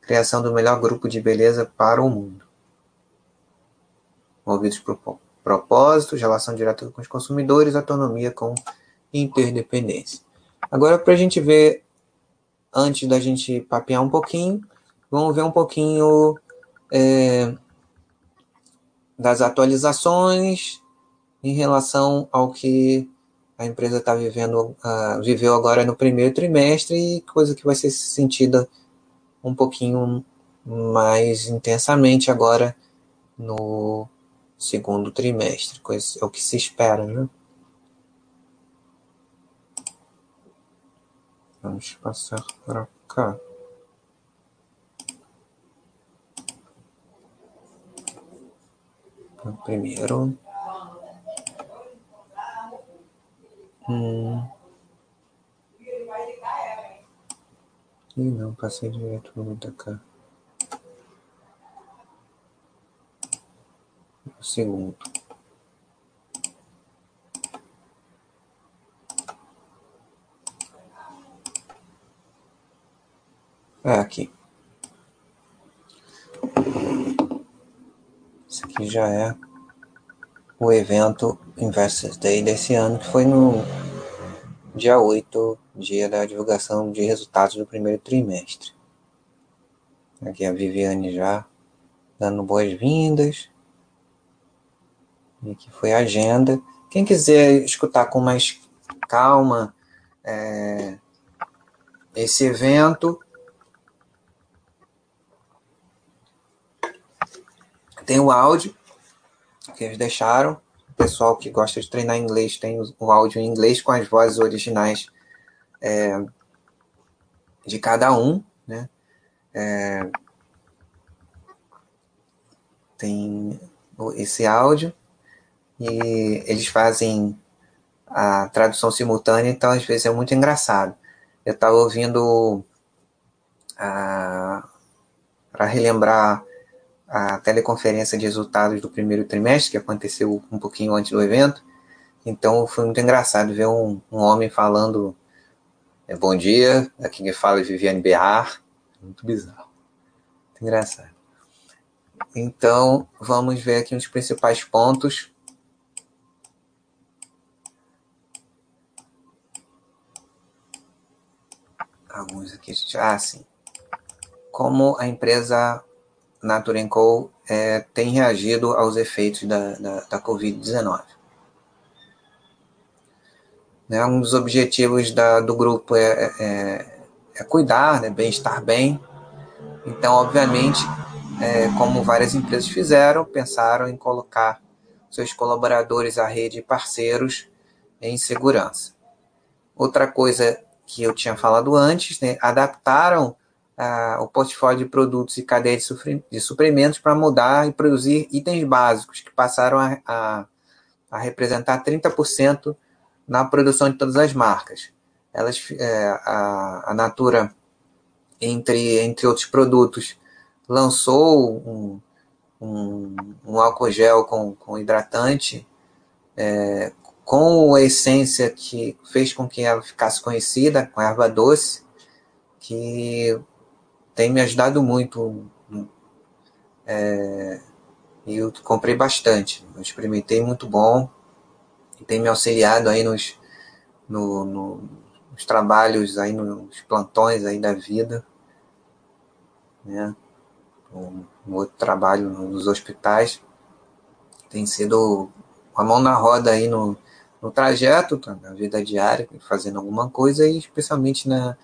criação do melhor grupo de beleza para o mundo. Movidos por propósitos, relação direta com os consumidores, autonomia com interdependência. Agora, para a gente ver, antes da gente papear um pouquinho, vamos ver um pouquinho é, das atualizações em relação ao que a empresa está vivendo, uh, viveu agora no primeiro trimestre e coisa que vai ser sentida um pouquinho mais intensamente agora no segundo trimestre, coisa, é o que se espera, né? Vamos passar para cá. Primeiro, Hum. Ih, não, passei direto no da cá. Segundo. É aqui. Esse aqui já é o evento Investors Day desse ano, que foi no dia 8, dia da divulgação de resultados do primeiro trimestre. Aqui a Viviane já dando boas-vindas. E aqui foi a agenda. Quem quiser escutar com mais calma é, esse evento, tem o áudio que eles deixaram. O pessoal que gosta de treinar inglês tem o áudio em inglês com as vozes originais é, de cada um, né? É, tem esse áudio e eles fazem a tradução simultânea, então às vezes é muito engraçado. Eu estava ouvindo para relembrar a teleconferência de resultados do primeiro trimestre, que aconteceu um pouquinho antes do evento. Então foi muito engraçado ver um, um homem falando é, bom dia, aqui quem fala é Viviane Berrar. Muito bizarro. Muito engraçado. Então, vamos ver aqui os principais pontos. Alguns aqui. Ah, sim. Como a empresa Nature Co. É, tem reagido aos efeitos da, da, da Covid-19. Né, um dos objetivos da, do grupo é, é, é cuidar, né, bem estar bem. Então, obviamente, é, como várias empresas fizeram, pensaram em colocar seus colaboradores, a rede e parceiros em segurança. Outra coisa que eu tinha falado antes, né, adaptaram o portfólio de produtos e cadeia de, de suprimentos para mudar e produzir itens básicos, que passaram a, a, a representar 30% na produção de todas as marcas. Elas, é, a, a Natura, entre, entre outros produtos, lançou um, um, um álcool gel com, com hidratante, é, com a essência que fez com que ela ficasse conhecida, com erva doce, que tem me ajudado muito. É, eu comprei bastante. Eu experimentei muito bom. Tem me auxiliado aí nos, no, no, nos trabalhos, aí nos plantões aí da vida. Né? Outro trabalho nos hospitais. Tem sido uma mão na roda aí no, no trajeto, na vida diária, fazendo alguma coisa e especialmente na,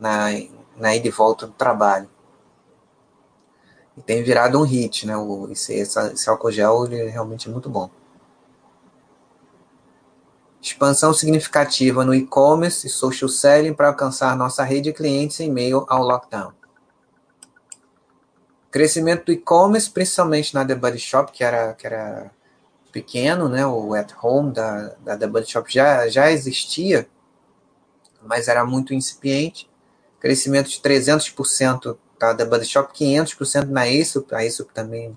na na ida e volta do trabalho. E tem virado um hit, né? O, esse, esse álcool gel ele é realmente muito bom. expansão significativa no e-commerce e social selling para alcançar nossa rede de clientes em meio ao lockdown. Crescimento do e-commerce, principalmente na The Body Shop, que era, que era pequeno, né? O at home da, da The Body Shop já, já existia, mas era muito incipiente. Crescimento de 300% da The Body Shop, 500% na Aesop. A Aesop também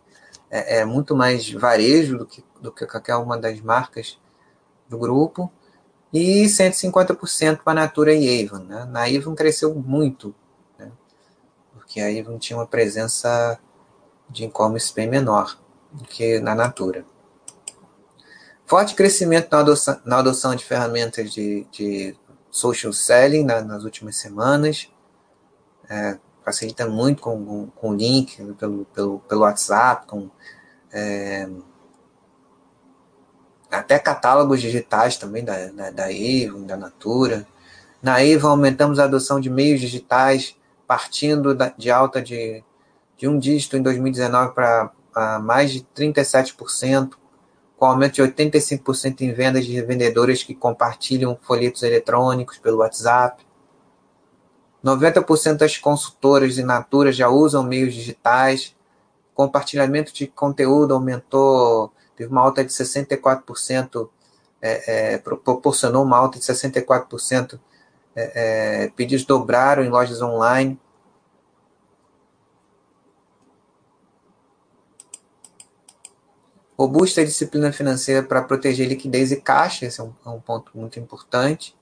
é, é, muito mais varejo do que, do que qualquer uma das marcas do grupo. E 150% para a Natura e Avon. Né? Na Avon cresceu muito, né? porque a Avon tinha uma presença de e-commerce bem menor do que na Natura. Forte crescimento na adoção, na adoção de ferramentas de, de social selling na, nas últimas semanas. É, facilita muito com, com, link pelo, pelo, pelo WhatsApp, com é, até catálogos digitais também da, da, da Avon, da Natura. Na Avon aumentamos a adoção de meios digitais, partindo da, de alta de, de um dígito em 2019 para mais de 37%, com aumento de 85% em vendas de vendedores que compartilham folhetos eletrônicos pelo WhatsApp. 90% das consultoras de Natura já usam meios digitais. Compartilhamento de conteúdo aumentou, teve uma alta de 64%, é, é, proporcionou uma alta de 64%. É, é, pedidos dobraram em lojas online. Robusta disciplina financeira para proteger liquidez e caixa, esse é um, é um ponto muito importante,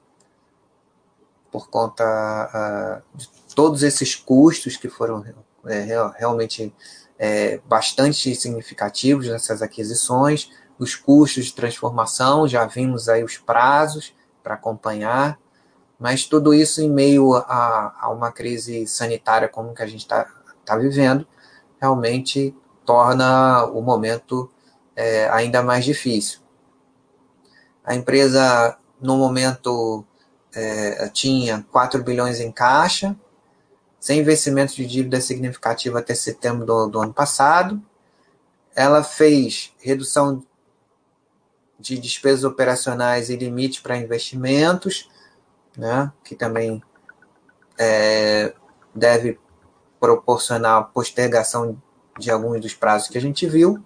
por conta uh, de todos esses custos que foram é, realmente é, bastante significativos nessas aquisições, os custos de transformação, já vimos aí os prazos para acompanhar, mas tudo isso em meio a, a uma crise sanitária como que a gente está tá vivendo, realmente torna o momento é, ainda mais difícil. A empresa, no momento, é, tinha 4 bilhões em caixa, sem investimento de dívida significativa até setembro do, do ano passado. Ela fez redução de despesas operacionais e limite para investimentos, né, que também é, deve proporcionar postergação de alguns dos prazos que a gente viu.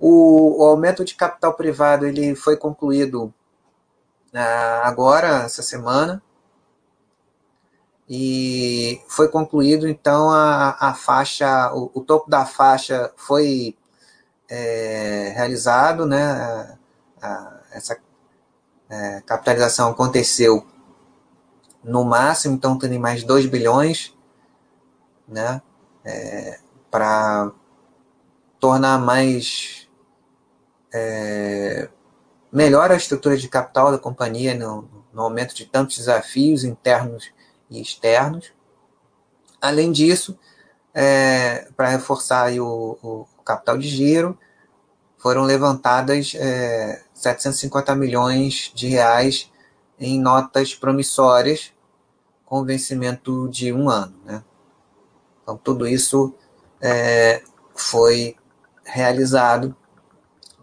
O, o aumento de capital privado ele foi concluído ah, agora, essa semana, e foi concluído, então, a, a faixa, o, o topo da faixa foi é, realizado, né? A, a, essa é, capitalização aconteceu no máximo, então tem mais 2 bilhões, né? É, para tornar mais é, melhora a estrutura de capital da companhia no, no aumento de tantos desafios internos e externos. Além disso, é, para reforçar o, o, capital de giro, foram levantadas é, 750 milhões de reais em notas promissórias com vencimento de um ano. Né? Então, tudo isso é, foi realizado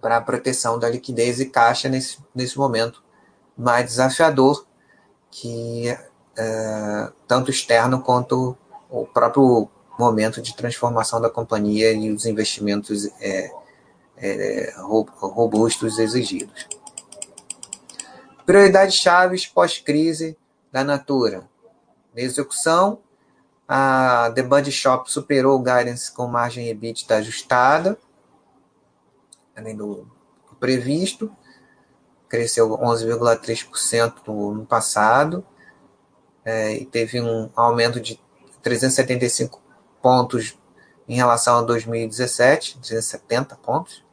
para a proteção da liquidez e caixa nesse, nesse momento mais desafiador, que é, tanto externo quanto o próprio momento de transformação da companhia e os investimentos é, é, robustos exigidos. Prioridades chaves pós-crise da Natura. Na execução, a The Body Shop superou o guidance com margem EBITDA ajustada, além do, previsto, cresceu 11,3% no passado, é, e teve um aumento de 375 pontos em relação a 2017, 270 pontos.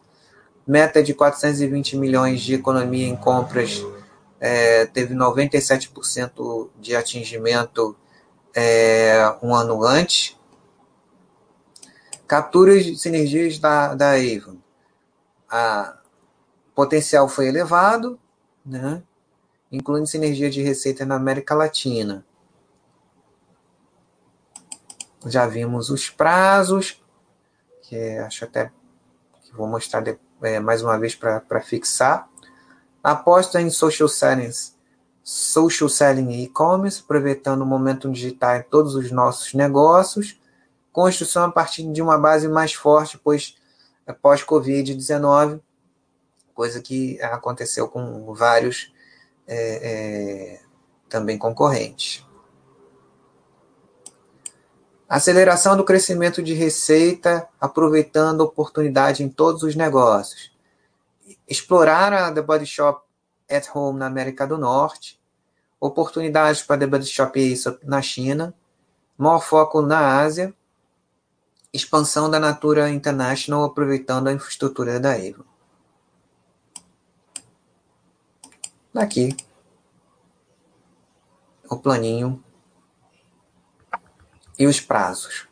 Meta de 420 milhões de economia em compras, é, teve 97% de atingimento é, um ano antes. Capturas de sinergias da, da Avon a potencial foi elevado, né? incluindo sinergia de receita na América Latina. Já vimos os prazos, que acho até que vou mostrar é, mais uma vez para fixar. Aposta em social selling, social selling e e-commerce, aproveitando o momento digital em todos os nossos negócios. Construção a partir de uma base mais forte, pois é pós-Covid-19, coisa que aconteceu com vários é, é, também concorrentes. Aceleração do crescimento de receita, aproveitando oportunidade em todos os negócios. Explorar a The Body Shop at Home na América do Norte. Oportunidades para The Body Shop na China. Maior foco na Ásia. Expansão da Natura International, aproveitando a infraestrutura da Avon. Daqui. O planinho e os prazos.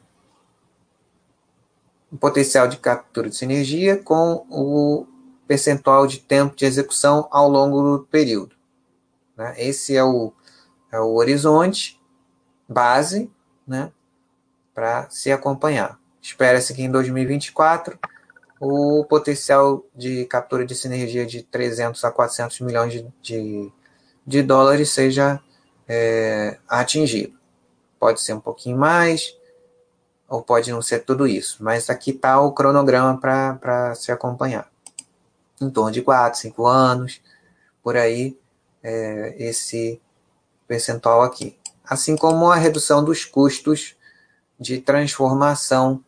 O potencial de captura de sinergia com o percentual de tempo de execução ao longo do período. Né? Esse é o, é o horizonte base né, para se acompanhar. Espera-se que em 2024 o potencial de captura de sinergia de 300 a 400 milhões de, de, de dólares seja é, atingido. Pode ser um pouquinho mais, ou pode não ser tudo isso. Mas aqui está o cronograma para se acompanhar. Em torno de 4, 5 anos, por aí, é, esse percentual aqui. Assim como a redução dos custos de transformação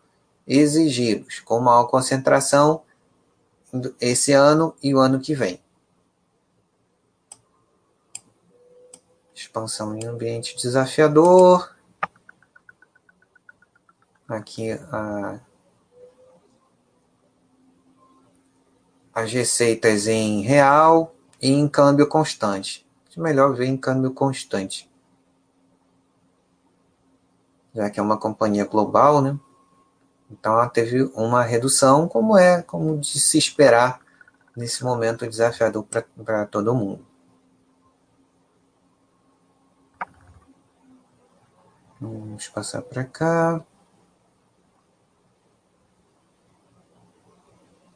exigidos, com maior concentração esse ano e o ano que vem. Expansão em ambiente desafiador, aqui a, as receitas em real e em câmbio constante. É melhor ver em câmbio constante. Já que é uma companhia global, né? Então ela teve uma redução, como é, como de se esperar nesse momento desafiador para todo mundo. Vamos passar para cá.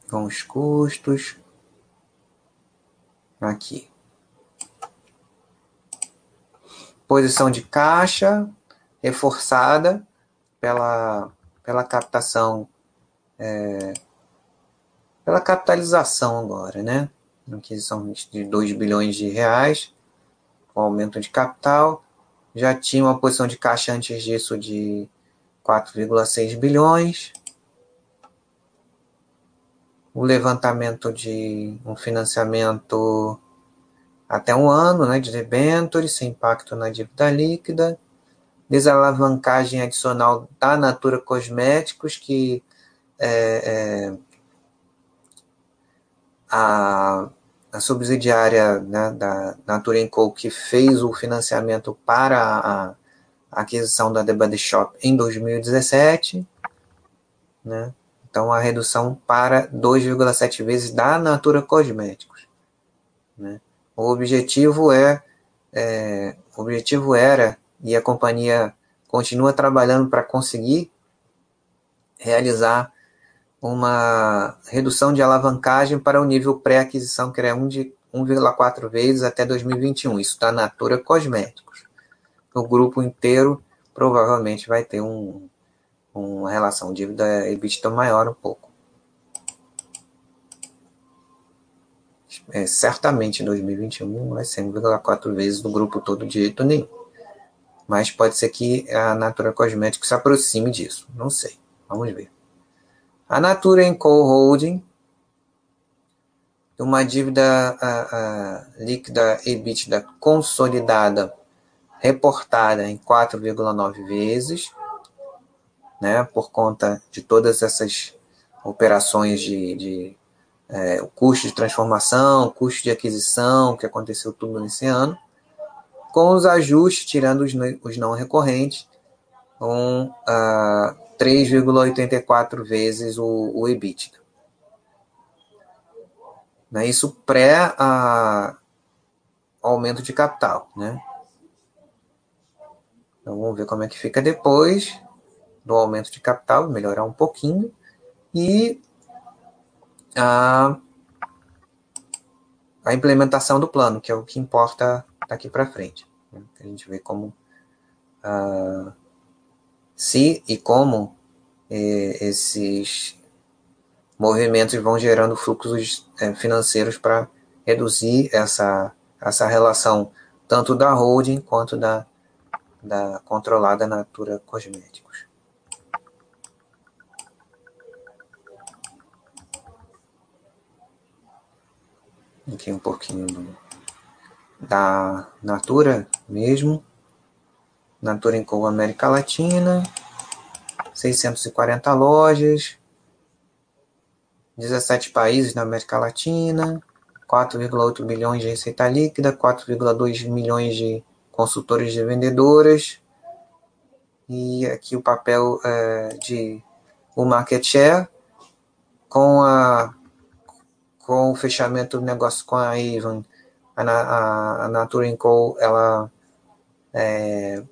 com os custos. Aqui. Posição de caixa reforçada pela, pela captação, é, pela capitalização agora, né? Aquisição de 2 bilhões de reais, com aumento de capital. Já tinha uma posição de caixa antes disso de 4,6 bilhões o levantamento de um financiamento até um ano né, de debêntures, sem impacto na dívida líquida, desalavancagem adicional da Natura Cosméticos, que é, é, a, a, subsidiária né, da Natura Co. que fez o financiamento para a, a aquisição da The Body Shop em 2017, né? Então, a redução para 2,7 vezes da Natura Cosméticos. Né? O objetivo é, é, o objetivo era e a companhia continua trabalhando para conseguir realizar uma redução de alavancagem para o nível pré-aquisição, que era 1,4 vezes até 2021. Isso da Natura Cosméticos. O grupo inteiro provavelmente vai ter um, uma relação dívida EBITDA maior um pouco. É, certamente em 2021 vai ser 1,4 vezes do grupo todo de jeito nenhum. Mas pode ser que a Natura Cosméticos se aproxime disso. Não sei. Vamos ver. A Natura Co Holding uma dívida a, a, líquida EBITDA consolidada reportada em 4,9 vezes né, por conta de todas essas operações de, de é, o custo de transformação, custo de aquisição, que aconteceu tudo nesse ano, com os ajustes, tirando os, os não recorrentes, com uh, 3,84 vezes o, o EBITDA. Né, isso pré a, aumento de capital, né? Então vamos ver como é que fica depois do aumento de capital, melhorar um pouquinho, e a, a implementação do plano, que é o que importa daqui para frente. Né? A gente vê como uh, se e como eh, esses movimentos vão gerando fluxos eh, financeiros para reduzir essa, essa relação tanto da holding quanto da, da controlada Natura Cosméticos. Aqui um pouquinho do, da Natura mesmo. Natura em América Latina. 640 lojas. 17 países na América Latina. 4,8 bilhões de receita líquida, 4,2 milhões de consultores de vendedoras. E aqui o papel é, de o market share com a com o fechamento do negócio com a Avon, a, a, a Natura Co, ela é,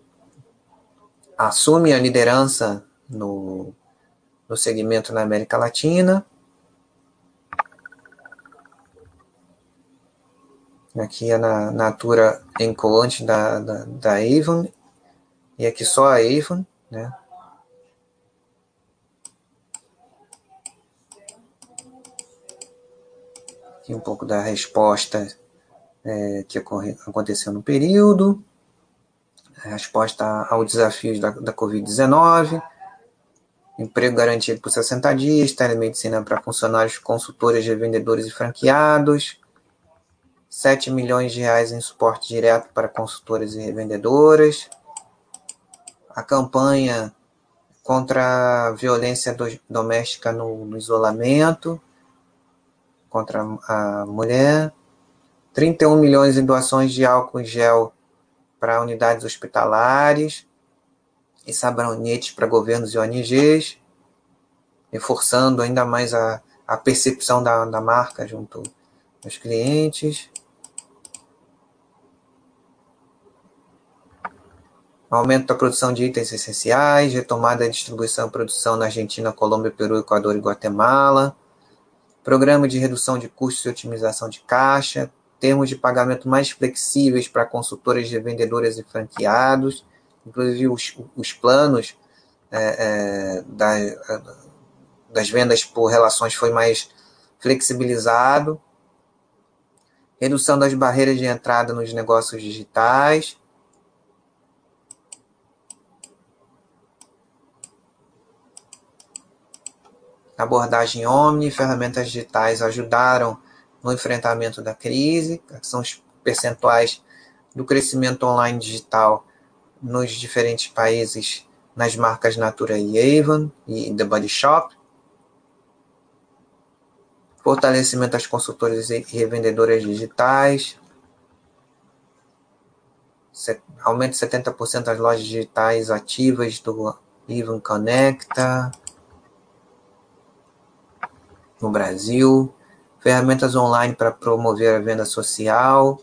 assume a liderança no, no segmento na América Latina. Aqui é na Natura Co antes da, da, da Avon, e aqui só a Avon, né? aqui um pouco da resposta é, que ocorre, aconteceu no período, a resposta aos desafios da, da Covid-19, emprego garantido por 60 dias, telemedicina para funcionários, consultores, revendedores e franqueados, 7 milhões de reais em suporte direto para consultores e revendedoras, a campanha contra a violência do, doméstica no, no isolamento, contra a mulher, 31 milhões em doações de álcool em gel para unidades hospitalares e sabonetes para governos e ONGs, reforçando ainda mais a, a percepção da, da marca junto aos clientes. Aumento da produção de itens essenciais, retomada da distribuição e produção na Argentina, Colômbia, Peru, Equador e Guatemala programa de redução de custos e otimização de caixa, termos de pagamento mais flexíveis para consultoras de vendedoras e franqueados, inclusive os, os planos é, é, da, das vendas por relações foi mais flexibilizado, redução das barreiras de entrada nos negócios digitais, abordagem Omni, ferramentas digitais ajudaram no enfrentamento da crise, são os percentuais do crescimento online digital nos diferentes países nas marcas Natura e Avon e The Body Shop. Fortalecimento das consultoras e revendedoras digitais. Aumento de 70% das lojas digitais ativas do Avon Connecta no Brasil, ferramentas online para promover a venda social,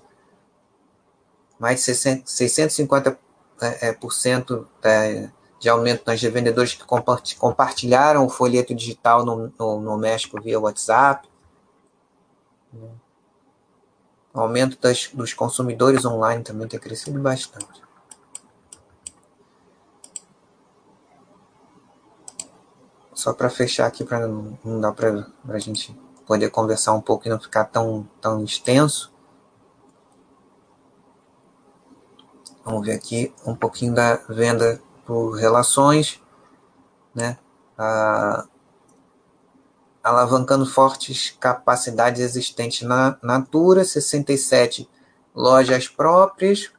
mais de 650% é, é, por cento é, de aumento nas revendedores que compartilharam o folheto digital no, no, no México via WhatsApp. O aumento das, dos consumidores online também tem crescido bastante. só para fechar aqui, para não, não dar para a gente poder conversar um pouco e não ficar tão, tão extenso. Vamos ver aqui um pouquinho da venda por relações, né? Alavancando fortes capacidades existentes na Natura, 67 lojas próprias,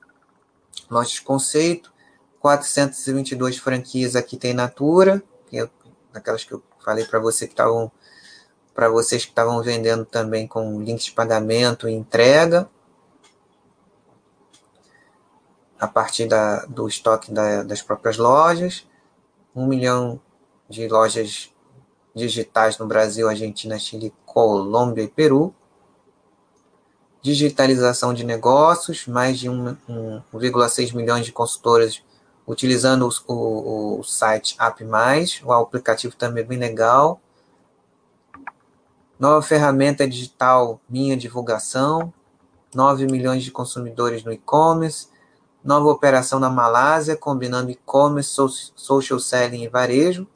lojas conceito, 422 franquias aqui tem Natura, que é daquelas que eu falei para você que estavam para vocês que estavam vendendo também com links de pagamento e entrega. A partir da, do estoque da, das próprias lojas, um milhão de lojas digitais no Brasil, Argentina, Chile, Colômbia e Peru, digitalização de negócios, mais de 1,6 milhões de consultoras utilizando o, o, o site App+, o aplicativo também é bem legal. Nova ferramenta digital Minha Divulgação, 9 milhões de consumidores no e-commerce, nova operação na Malásia, combinando e-commerce, social selling e varejo,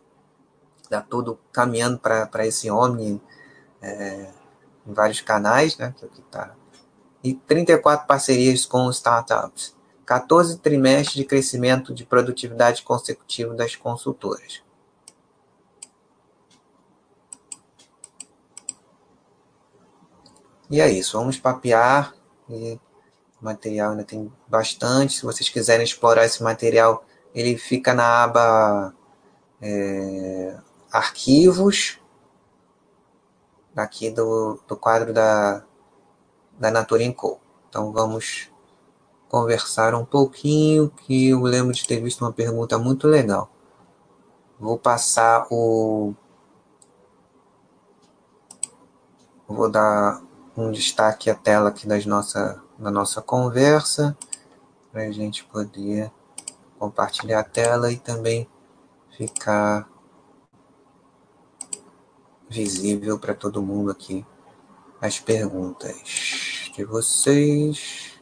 está tudo caminhando para esse omni é, em vários canais, né, que que está. E 34 parcerias com startups. 14 trimestres de crescimento de produtividade consecutivo das consultoras. E é isso, vamos papear. E o material ainda tem bastante. Se vocês quiserem explorar esse material, ele fica na aba é, Arquivos, aqui do, do quadro da, da Natura Co. Então vamos conversar um pouquinho, que eu lembro de ter visto uma pergunta muito legal. Vou passar o. Vou dar um destaque à tela aqui das nossa, da nossa conversa, para a gente poder compartilhar a tela e também ficar visível para todo mundo aqui as perguntas de vocês.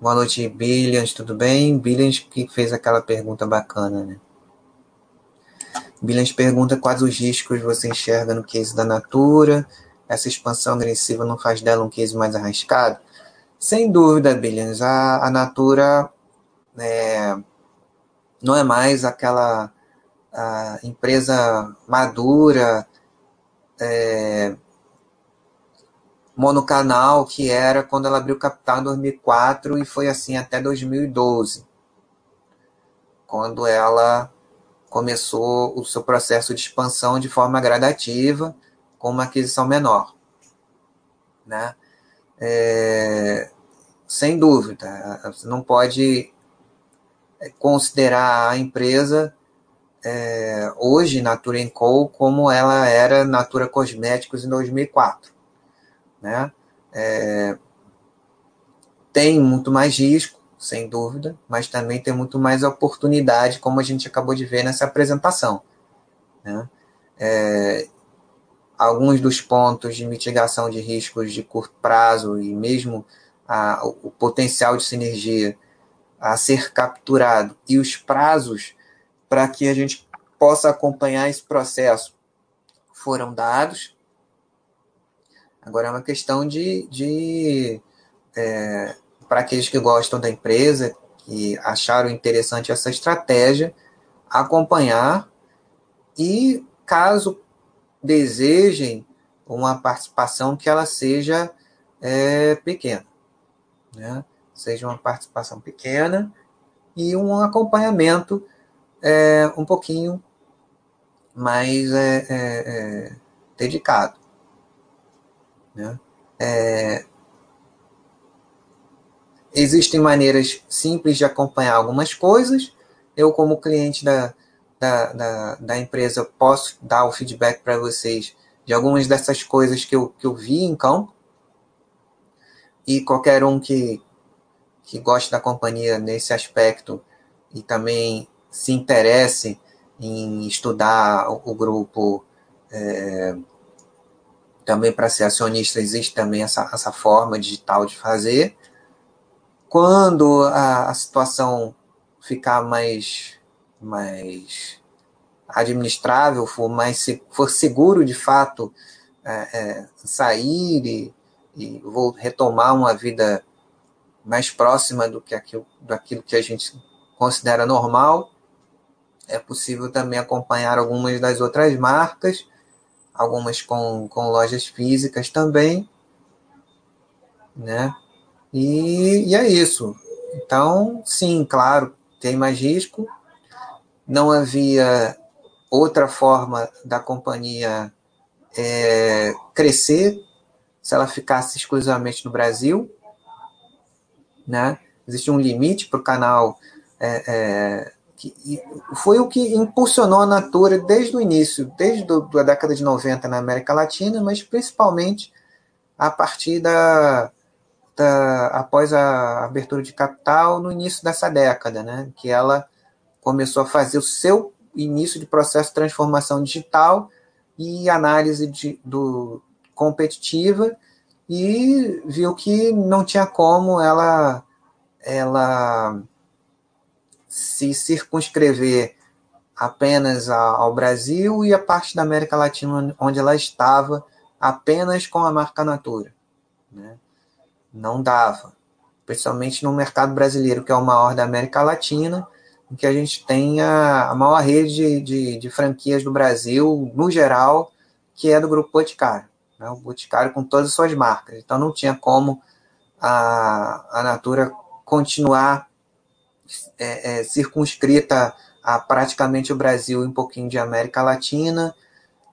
Boa noite, Billions, tudo bem? Billions que fez aquela pergunta bacana, né? Billions pergunta quais os riscos você enxerga no case da Natura essa expansão agressiva não faz dela um case mais arriscado? Sem dúvida, Billions. A, a Natura é, não é mais aquela empresa madura, é, monocanal que era quando ela abriu capital em 2004 e foi assim até 2012, quando ela começou o seu processo de expansão de forma gradativa com uma aquisição menor. Né? É, sem dúvida, você não pode considerar a empresa é, hoje, Natura Co., como ela era Natura Cosméticos em 2004. Né? É, tem muito mais risco, sem dúvida, mas também tem muito mais oportunidade, como a gente acabou de ver nessa apresentação. Né? É, alguns dos pontos de mitigação de riscos de curto prazo e mesmo o potencial de sinergia a ser capturado e os prazos para que a gente possa acompanhar esse processo foram dados. Agora é uma questão de, de é, para aqueles que gostam da empresa, que acharam interessante essa estratégia, acompanhar e caso desejem uma participação que ela seja é, pequena, né? seja uma participação pequena e um acompanhamento é, um pouquinho mais é, é, é dedicado. Né? É, existem maneiras simples de acompanhar algumas coisas. Eu, como cliente da, da, da, da empresa, posso dar o feedback para vocês de algumas dessas coisas que eu, que eu vi em campo. E qualquer um que, que goste da companhia nesse aspecto e também se interesse em estudar o, o grupo é, também para ser acionista, existe também essa, essa forma digital de fazer. Quando a, a situação ficar mais mais administrável, for mais for seguro de fato é, é, sair e, e vou retomar uma vida mais próxima do que aquilo, daquilo que a gente considera normal, é possível também acompanhar algumas das outras marcas, algumas com, com lojas físicas também, né? E, e é isso. Então, sim, claro, tem mais risco, não havia outra forma da companhia é, crescer se ela ficasse exclusivamente no Brasil. Né? Existe um limite para o canal. É, é, que, foi o que impulsionou a Natura desde o início, desde do, a década de 90 na América Latina, mas principalmente a partir da, da após a abertura de capital no início dessa década, né? que ela começou a fazer o seu início de processo de transformação digital e análise de, do competitiva e viu que não tinha como ela, ela se circunscrever apenas ao Brasil e a parte da América Latina onde ela estava apenas com a marca Natura. Né? Não dava, principalmente no mercado brasileiro, que é o maior da América Latina, em que a gente tem a, maior rede de, de, de, franquias do Brasil, no geral, que é do Grupo Boticário. Né? O Boticário com todas as suas marcas. Então não tinha como a, a Natura continuar é, é, circunscrita a praticamente o Brasil e um pouquinho de América Latina,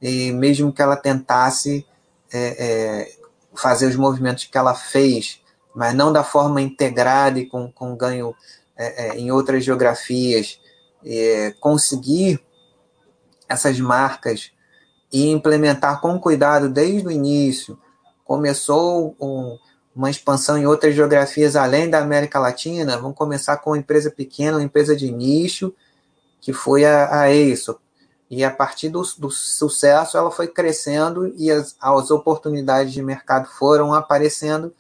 e mesmo que ela tentasse é, é, fazer os movimentos que ela fez, mas não da forma integrada e com, com ganho é, é, em outras geografias, conseguir essas marcas e implementar com cuidado desde o início. Começou um, uma expansão em outras geografias além da América Latina. Vamos começar com uma empresa pequena, uma empresa de nicho, que foi a, a EISO. E a partir do, do, sucesso, ela foi crescendo e as, as oportunidades de mercado foram aparecendo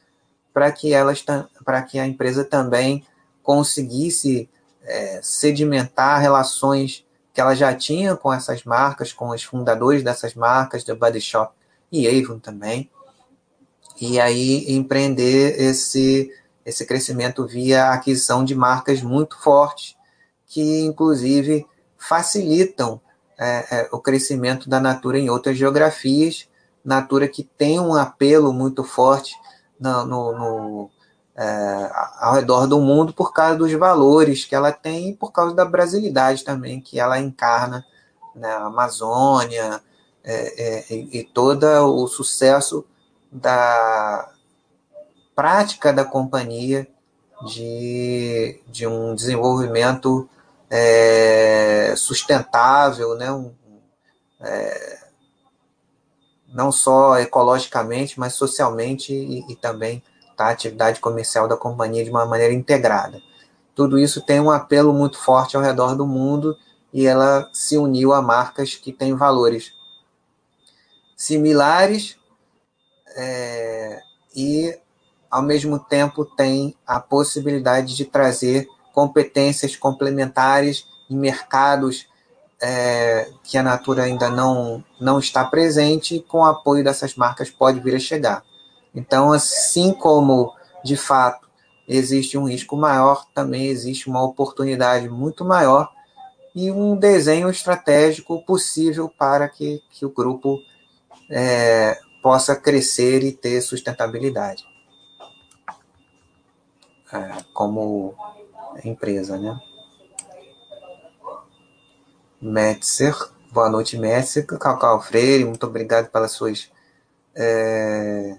para que elas para que a empresa também conseguisse é, sedimentar relações que ela já tinha com essas marcas, com os fundadores dessas marcas, da Body Shop e Avon também, e aí empreender esse, esse crescimento via aquisição de marcas muito fortes, que inclusive facilitam é, é, o crescimento da Natura em outras geografias, Natura que tem um apelo muito forte no, no, no é, ao redor do mundo por causa dos valores que ela tem e por causa da brasilidade também que ela encarna na Amazônia é, é, e, e todo o sucesso da prática da companhia de, de um desenvolvimento é, sustentável, né? Um, é, não só ecologicamente, mas socialmente e, e também tá, a atividade comercial da companhia de uma maneira integrada. Tudo isso tem um apelo muito forte ao redor do mundo e ela se uniu a marcas que têm valores similares é, e, ao mesmo tempo, tem a possibilidade de trazer competências complementares em mercados é, que a Natura ainda não, não está presente, com o apoio dessas marcas pode vir a chegar. Então, assim como, de fato, existe um risco maior, também existe uma oportunidade muito maior e um desenho estratégico possível para que, que o grupo é, possa crescer e ter sustentabilidade é, como empresa, né? Metzer, boa noite, Metzer. Cacau Freire, muito obrigado pelas suas é,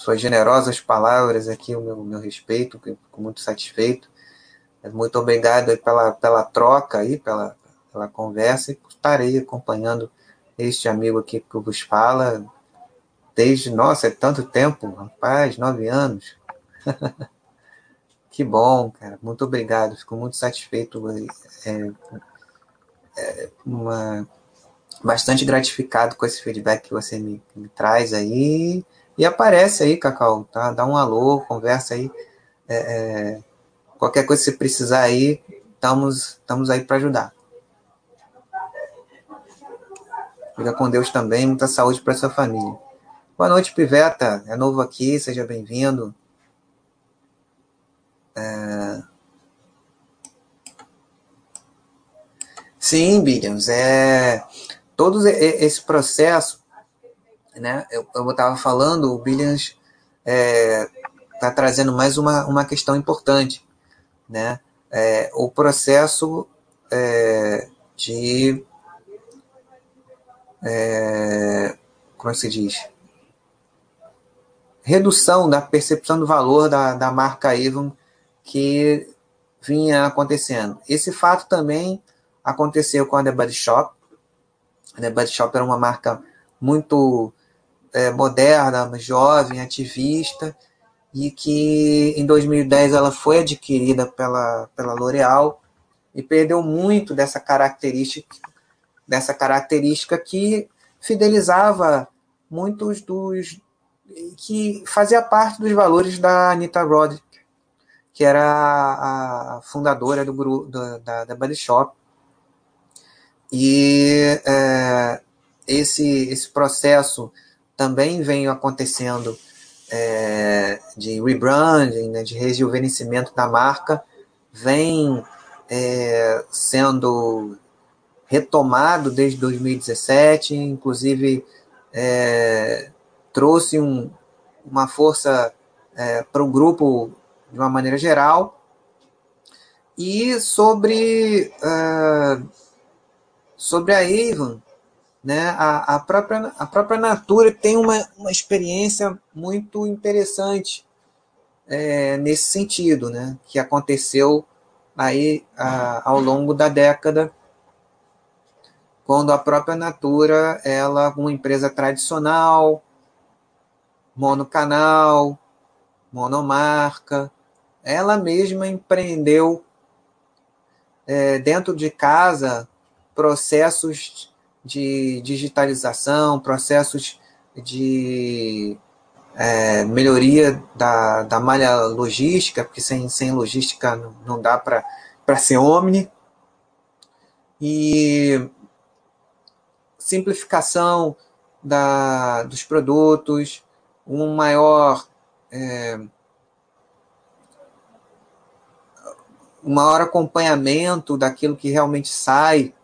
suas generosas palavras aqui, o meu, meu respeito, fico muito satisfeito. Muito obrigado pela, pela troca aí, pela, pela conversa, e estarei acompanhando este amigo aqui que vos fala desde, nossa, é tanto tempo, rapaz, nove anos. Que bom, cara. Muito obrigado. Fico muito satisfeito. É, é uma, bastante gratificado com esse feedback que você me, me, traz aí. E aparece aí, Cacau, tá? Dá um alô, conversa aí. É, é, qualquer coisa que você precisar aí, estamos, estamos aí para ajudar. Fica com Deus também, muita saúde para sua família. Boa noite, Piveta. É novo aqui, seja bem-vindo. É... Sim, Billions, é todo esse processo, né? Eu estava falando, o Billions está é, tá trazendo mais uma, uma questão importante, né? É, o processo é, de é, como é que se diz? Redução da percepção do valor da, da marca Avon que vinha acontecendo. Esse fato também aconteceu com a The Body Shop. A The Body Shop era uma marca muito é, moderna, jovem, ativista, e que em 2010 ela foi adquirida pela, pela L'Oréal e perdeu muito dessa característica, dessa característica que fidelizava muitos dos que fazia parte dos valores da Anita Roddick, que era a, fundadora do, do, da, da Body Shop. E é, esse, esse processo também vem acontecendo é, de rebranding, né, de rejuvenescimento da marca, vem é, sendo retomado desde 2017, inclusive é, trouxe um, uma força é, para o grupo de uma maneira geral. E sobre, uh, sobre a Avon, né, a, a, própria, a própria Natura tem uma, uma experiência muito interessante é, nesse sentido, né, que aconteceu aí a, ao longo da década, quando a própria Natura, ela uma empresa tradicional, monocanal, monomarca, ela mesma empreendeu é, dentro de casa processos de digitalização, processos de é, melhoria da, da malha logística, porque sem, sem logística não, dá para ser omni, e simplificação da, dos produtos, um maior é, um maior acompanhamento daquilo que realmente sai,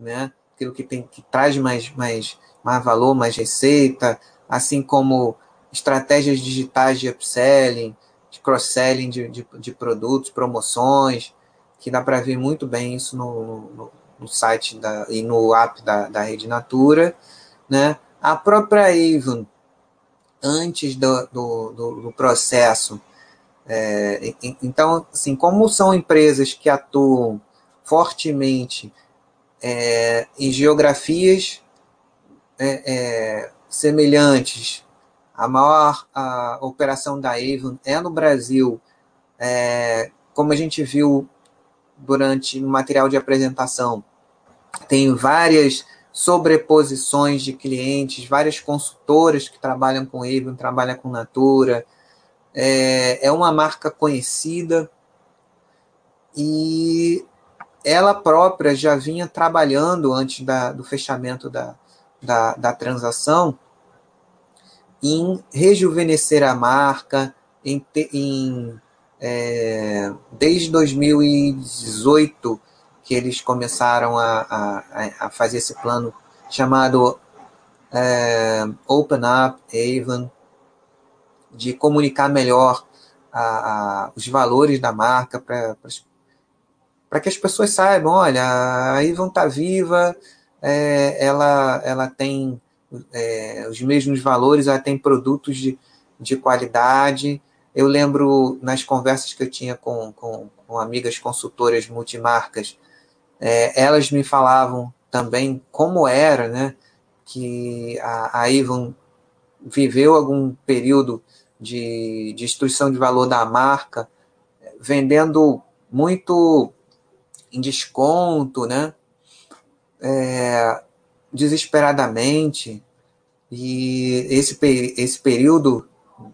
né? Aquilo que, tem, que traz mais, mais, mais valor, mais receita, assim como estratégias digitais de upselling, de cross-selling de, de, de, produtos, promoções, que dá para ver muito bem isso no, no, no, site da, e no app da, da Rede Natura. Né? A própria Avon, antes do, do, do, do processo, é, então, assim, como são empresas que atuam fortemente é, em geografias é, é, semelhantes, a maior a operação da Avon é no Brasil, é, como a gente viu durante o material de apresentação, tem várias sobreposições de clientes, várias consultoras que trabalham com Avon, trabalham com Natura, é, é uma marca conhecida. E ela própria já vinha trabalhando antes da, do fechamento da, da, da transação em rejuvenescer a marca, em, em é, desde 2018 que eles começaram a, a, a fazer esse plano chamado é, Open Up Avon, de comunicar melhor a, os valores da marca para que as pessoas saibam, olha, a Avon está viva, é, ela, ela tem é, os mesmos valores, ela tem produtos de, de qualidade. Eu lembro nas conversas que eu tinha com, com, com amigas consultoras multimarcas, é, elas me falavam também como era, né, que a, a Avon viveu algum período de destruição de valor da marca, vendendo muito em desconto, né? É, desesperadamente. E esse, esse período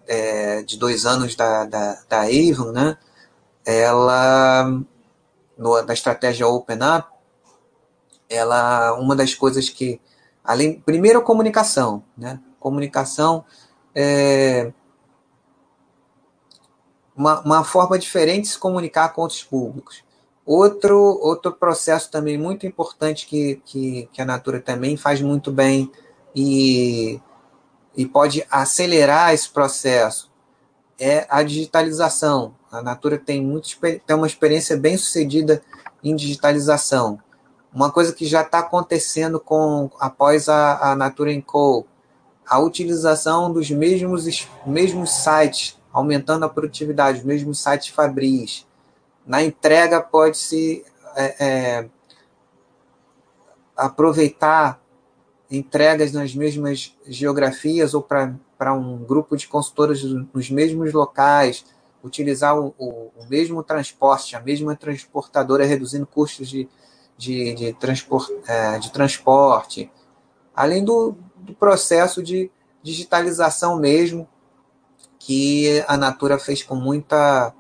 é, de dois anos da, da, da Avon, né? Ela, no, da estratégia Open Up, ela, uma das coisas que, além, primeiro a comunicação, né? Comunicação é, uma, uma forma diferente de se comunicar com outros públicos. Outro, outro processo também muito importante que, que, que a Natura também faz muito bem e, e pode acelerar esse processo é a digitalização. A Natura tem, muito, tem uma experiência bem sucedida em digitalização. Uma coisa que já está acontecendo com após a, a Natura Co, a utilização dos mesmos, mesmos sites aumentando a produtividade, os mesmos sites Fabris. Na entrega, pode-se é, é, aproveitar entregas nas mesmas geografias ou para um grupo de consultores nos mesmos locais, utilizar o, o, o, mesmo transporte, a mesma transportadora, reduzindo custos de, de, de, transport, é, de transporte, além do, do processo de digitalização mesmo, que a Natura fez com muita,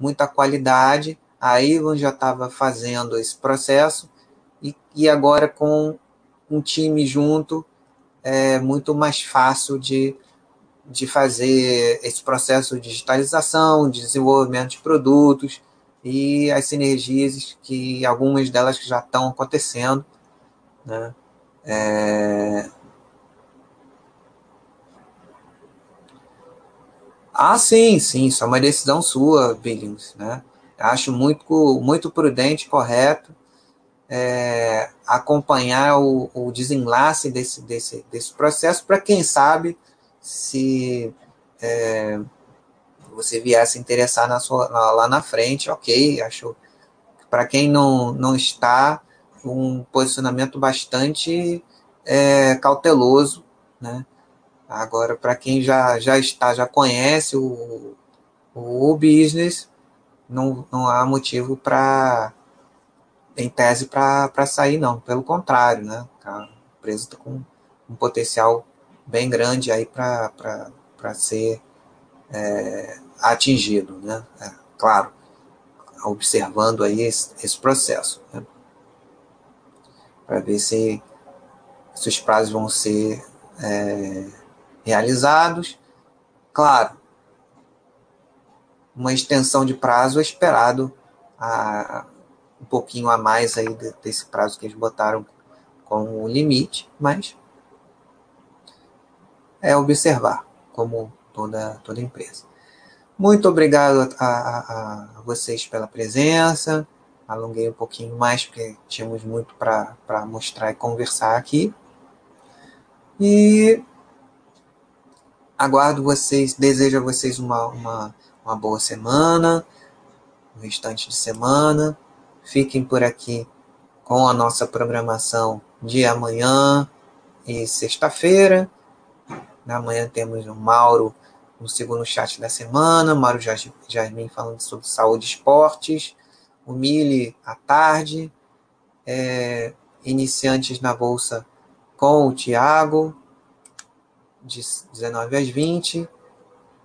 muita qualidade. A Ivan já estava fazendo esse processo e, e agora com um time junto é muito mais fácil de, de fazer esse processo de digitalização, de desenvolvimento de produtos e as sinergias que algumas delas já estão acontecendo. Né? É... Ah, sim, sim, isso é uma decisão sua, Billings. Né? Acho muito, muito prudente, correto é, acompanhar o, o, desenlace desse, desse, desse processo para quem sabe se é, você viesse interessar na sua, lá na frente, ok, acho para quem não, não está, um posicionamento bastante é, cauteloso, né? Agora, para quem já, já está, já conhece o, o business, não, não há motivo para em tese para sair, não. Pelo contrário, né? A empresa está com um potencial bem grande aí para ser é, atingido, né? É, claro, observando aí esse, esse processo, né? Para ver se, se os prazos vão ser é, realizados. Claro, uma extensão de prazo é esperado a, um pouquinho a mais aí desse prazo que eles botaram como limite, mas é observar, como toda, toda empresa. Muito obrigado a, a, a vocês pela presença. Alonguei um pouquinho mais, porque tínhamos muito para mostrar e conversar aqui. E aguardo vocês, desejo a vocês uma, uma, uma boa semana, um restante de semana. Fiquem por aqui com a nossa programação de amanhã e sexta-feira. Amanhã temos o Mauro no segundo chat da semana, Mauro Jasmin falando sobre saúde e esportes, o Mili à tarde, é, iniciantes na Bolsa com o Tiago, de 19 às 20.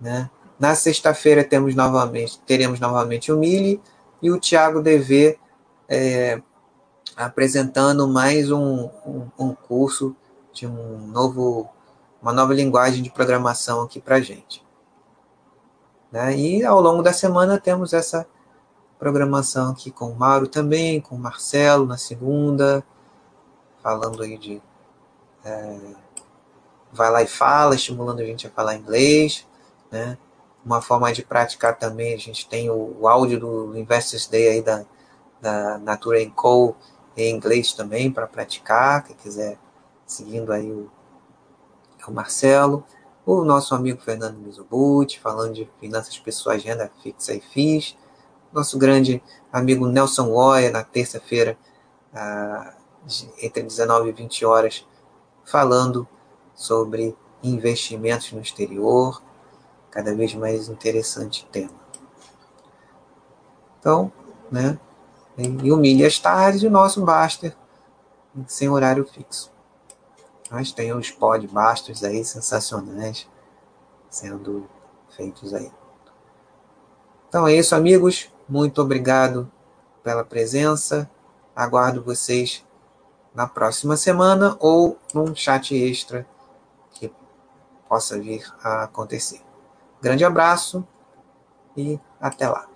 Né? Na sexta-feira temos novamente, teremos novamente o Mili e o Tiago DV é, apresentando mais um, um, um, curso de um novo, uma nova linguagem de programação aqui para gente. Né? E ao longo da semana temos essa programação aqui com o Mauro também, com o Marcelo na segunda, falando aí de é, vai lá e fala, estimulando a gente a falar inglês, né? Uma forma de praticar também, a gente tem o, o áudio do Investors Day aí da, da Natura Co. em inglês também para praticar, quem quiser seguindo aí o, o Marcelo, o nosso amigo Fernando Mizubuti, falando de finanças pessoais, renda fixa e FIIs, nosso grande amigo Nelson Oia, na terça-feira, ah, entre 19 e 20 horas, falando sobre investimentos no exterior, cada vez mais interessante tema. Então, né, e o milho às tardes o nosso Baster sem horário fixo. Mas tem os pod Basters aí sensacionais sendo feitos aí. Então é isso, amigos. Muito obrigado pela presença. Aguardo vocês na próxima semana ou num chat extra possa vir a acontecer. Grande abraço e até lá.